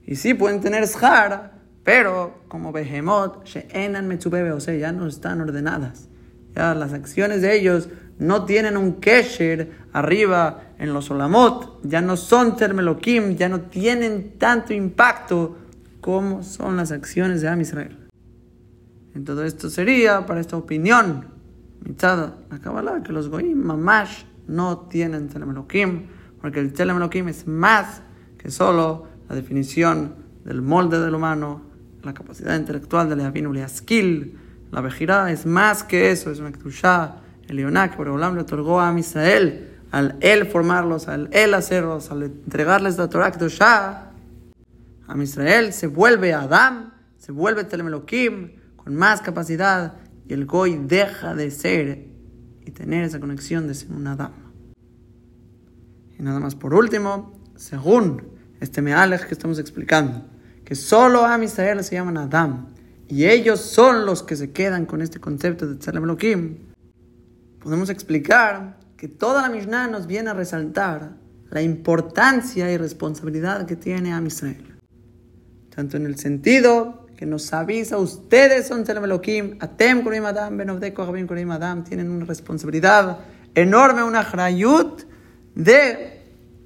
Y sí pueden tener Shar, pero como Behemoth, She'enan Metsubebe, o sea, ya no están ordenadas. Ya las acciones de ellos no tienen un Kesher arriba en los Olamot, ya no son Termelokim, ya no tienen tanto impacto como son las acciones de Am Israel. En todo esto sería para esta opinión, mitzada, la Kabbalah, que los Goim Mamash no tienen Telemelokim, porque el Telemelokim es más que solo la definición del molde del humano, la capacidad intelectual de la skill, la vejirá es más que eso, es una Ketushah, el Ioná que por le otorgó a Israel, al él formarlos, al él hacerlos, al entregarles la Torah Ketushah, a Israel se vuelve Adam, se vuelve Telemelokim, con más capacidad y el Goy deja de ser y tener esa conexión de ser un Adam. Y nada más por último, según este Mealech que estamos explicando, que solo a Israel se llaman Adam y ellos son los que se quedan con este concepto de Tzalem podemos explicar que toda la Mishnah nos viene a resaltar la importancia y responsabilidad que tiene a Israel. Tanto en el sentido que nos avisa, ustedes son Tzelem Elohim, Atem Kurim Adam, Benovdeko Rabim Kurim Adam, tienen una responsabilidad enorme, una hrayut de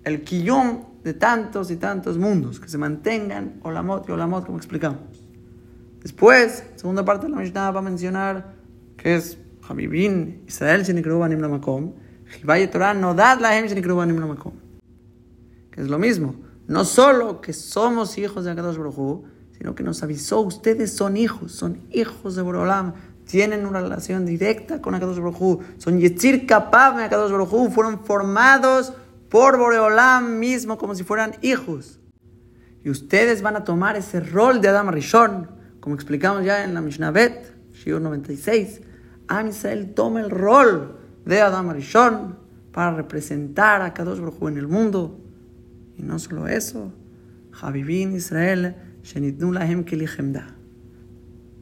el kiyum de tantos y tantos mundos, que se mantengan. Olamot y olamot, como explicamos. Después, segunda parte de la Mishnah va a mencionar que es Habibin, Israel Shenikru Banim Lamakom, Jibaye Torah Nodad Lahem Shenikru Banim Lamakom. Que es lo mismo, no solo que somos hijos de Akadosh Baruch sino que nos avisó, ustedes son hijos, son hijos de Borolam, tienen una relación directa con Akadosh Baruj son Yetzir Kapab Akadosh Baruj fueron formados por Boreolam mismo como si fueran hijos. Y ustedes van a tomar ese rol de Adam Rishon, como explicamos ya en la Mishnah Bet, Shiur 96. Am Israel toma el rol de Adam Rishon para representar a Kadosh Baruj en el mundo. Y no solo eso, Javivin Israel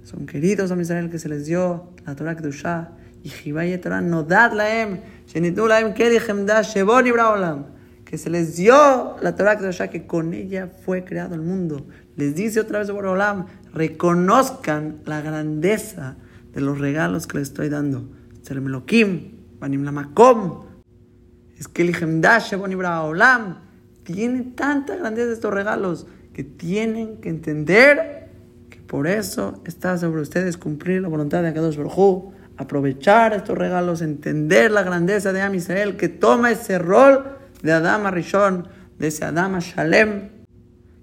son queridos a Israel que se les dio la Torah Kedusha y Jibaye Torah Nodad Lahem Shenitnu Lahem Keli Chemda Shebon Olam que se les dio la Torah Kedusha que con ella fue creado el mundo. Les dice otra vez Olam, reconozcan la grandeza de los regalos que les estoy dando. Sermelokim, Banim Lamakom, es que el Shebon Olam tiene tanta grandeza estos regalos que tienen que entender que por eso está sobre ustedes cumplir la voluntad de Akadosh Baruj aprovechar estos regalos, entender la grandeza de Am Israel, que toma ese rol de Adam Rishon, de ese Adam Shalem,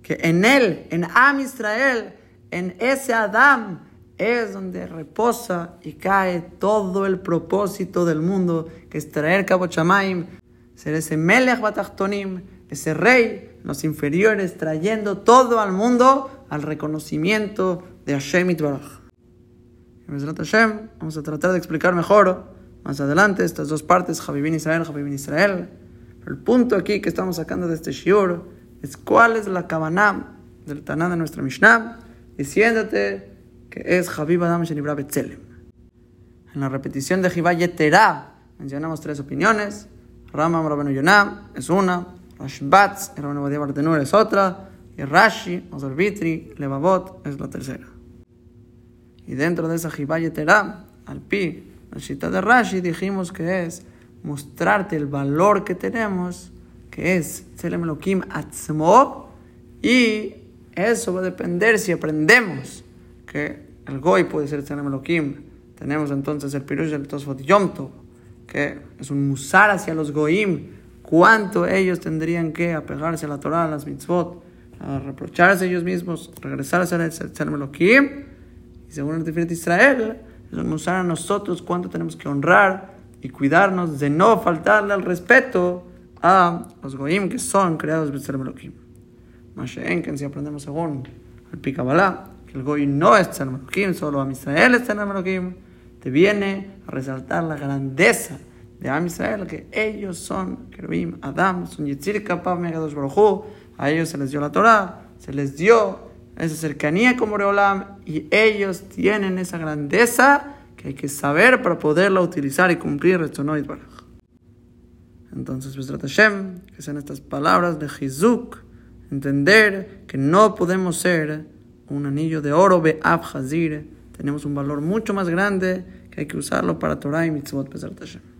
que en él, en Am Israel, en ese Adam, es donde reposa y cae todo el propósito del mundo, que es traer Cabo Chamaim, ser ese Melech Batachtonim, ese rey los inferiores, trayendo todo al mundo al reconocimiento de Hashem Itbaraj. Hashem, vamos a tratar de explicar mejor más adelante estas dos partes, Javivin Israel, Javivin Israel. El punto aquí que estamos sacando de este shiur es cuál es la kavanah del Taná de nuestra Mishnah, diciéndote que es Javib Adam Shenibra Betzelem. En la repetición de Jibá Yetera mencionamos tres opiniones. Rama Rabenu Yonah es una, Rashbatz, hermano Badia Bartenur es otra, y Rashi, Ozorbitri, Levavot es la tercera. Y dentro de esa Jibaye Terá, al pi, la cita de Rashi, dijimos que es mostrarte el valor que tenemos, que es Tzelem Elohim Atzmo, y eso va a depender si aprendemos que el Goy puede ser Tzelem Elohim. Tenemos entonces el Pirush del Tosfot Yom que es un musar hacia los Goim, cuánto ellos tendrían que apegarse a la Torah, a las mitzvot, a reprocharse ellos mismos, regresarse al ser Meloquim. Y según el de Israel, nos mostrar a nosotros cuánto tenemos que honrar y cuidarnos de no faltarle al respeto a los goyim que son creados por ser Meloquim. que si aprendemos según el Pikabalá, que el goy no es ser Meloquim, solo a Israel es ser Meloquim, te viene a resaltar la grandeza de Am Israel, que ellos son Kerubim, Adam, son Yitzir Kapab Megados Baruchu, a ellos se les dio la Torah, se les dio esa cercanía como Reolam, y ellos tienen esa grandeza que hay que saber para poderla utilizar y cumplir Baraj. Entonces, Besrat Hashem, que sean estas palabras de Hizuk, entender que no podemos ser un anillo de oro, Be'ab Hazir, tenemos un valor mucho más grande que hay que usarlo para Torah y Mitzvot Besrat Hashem.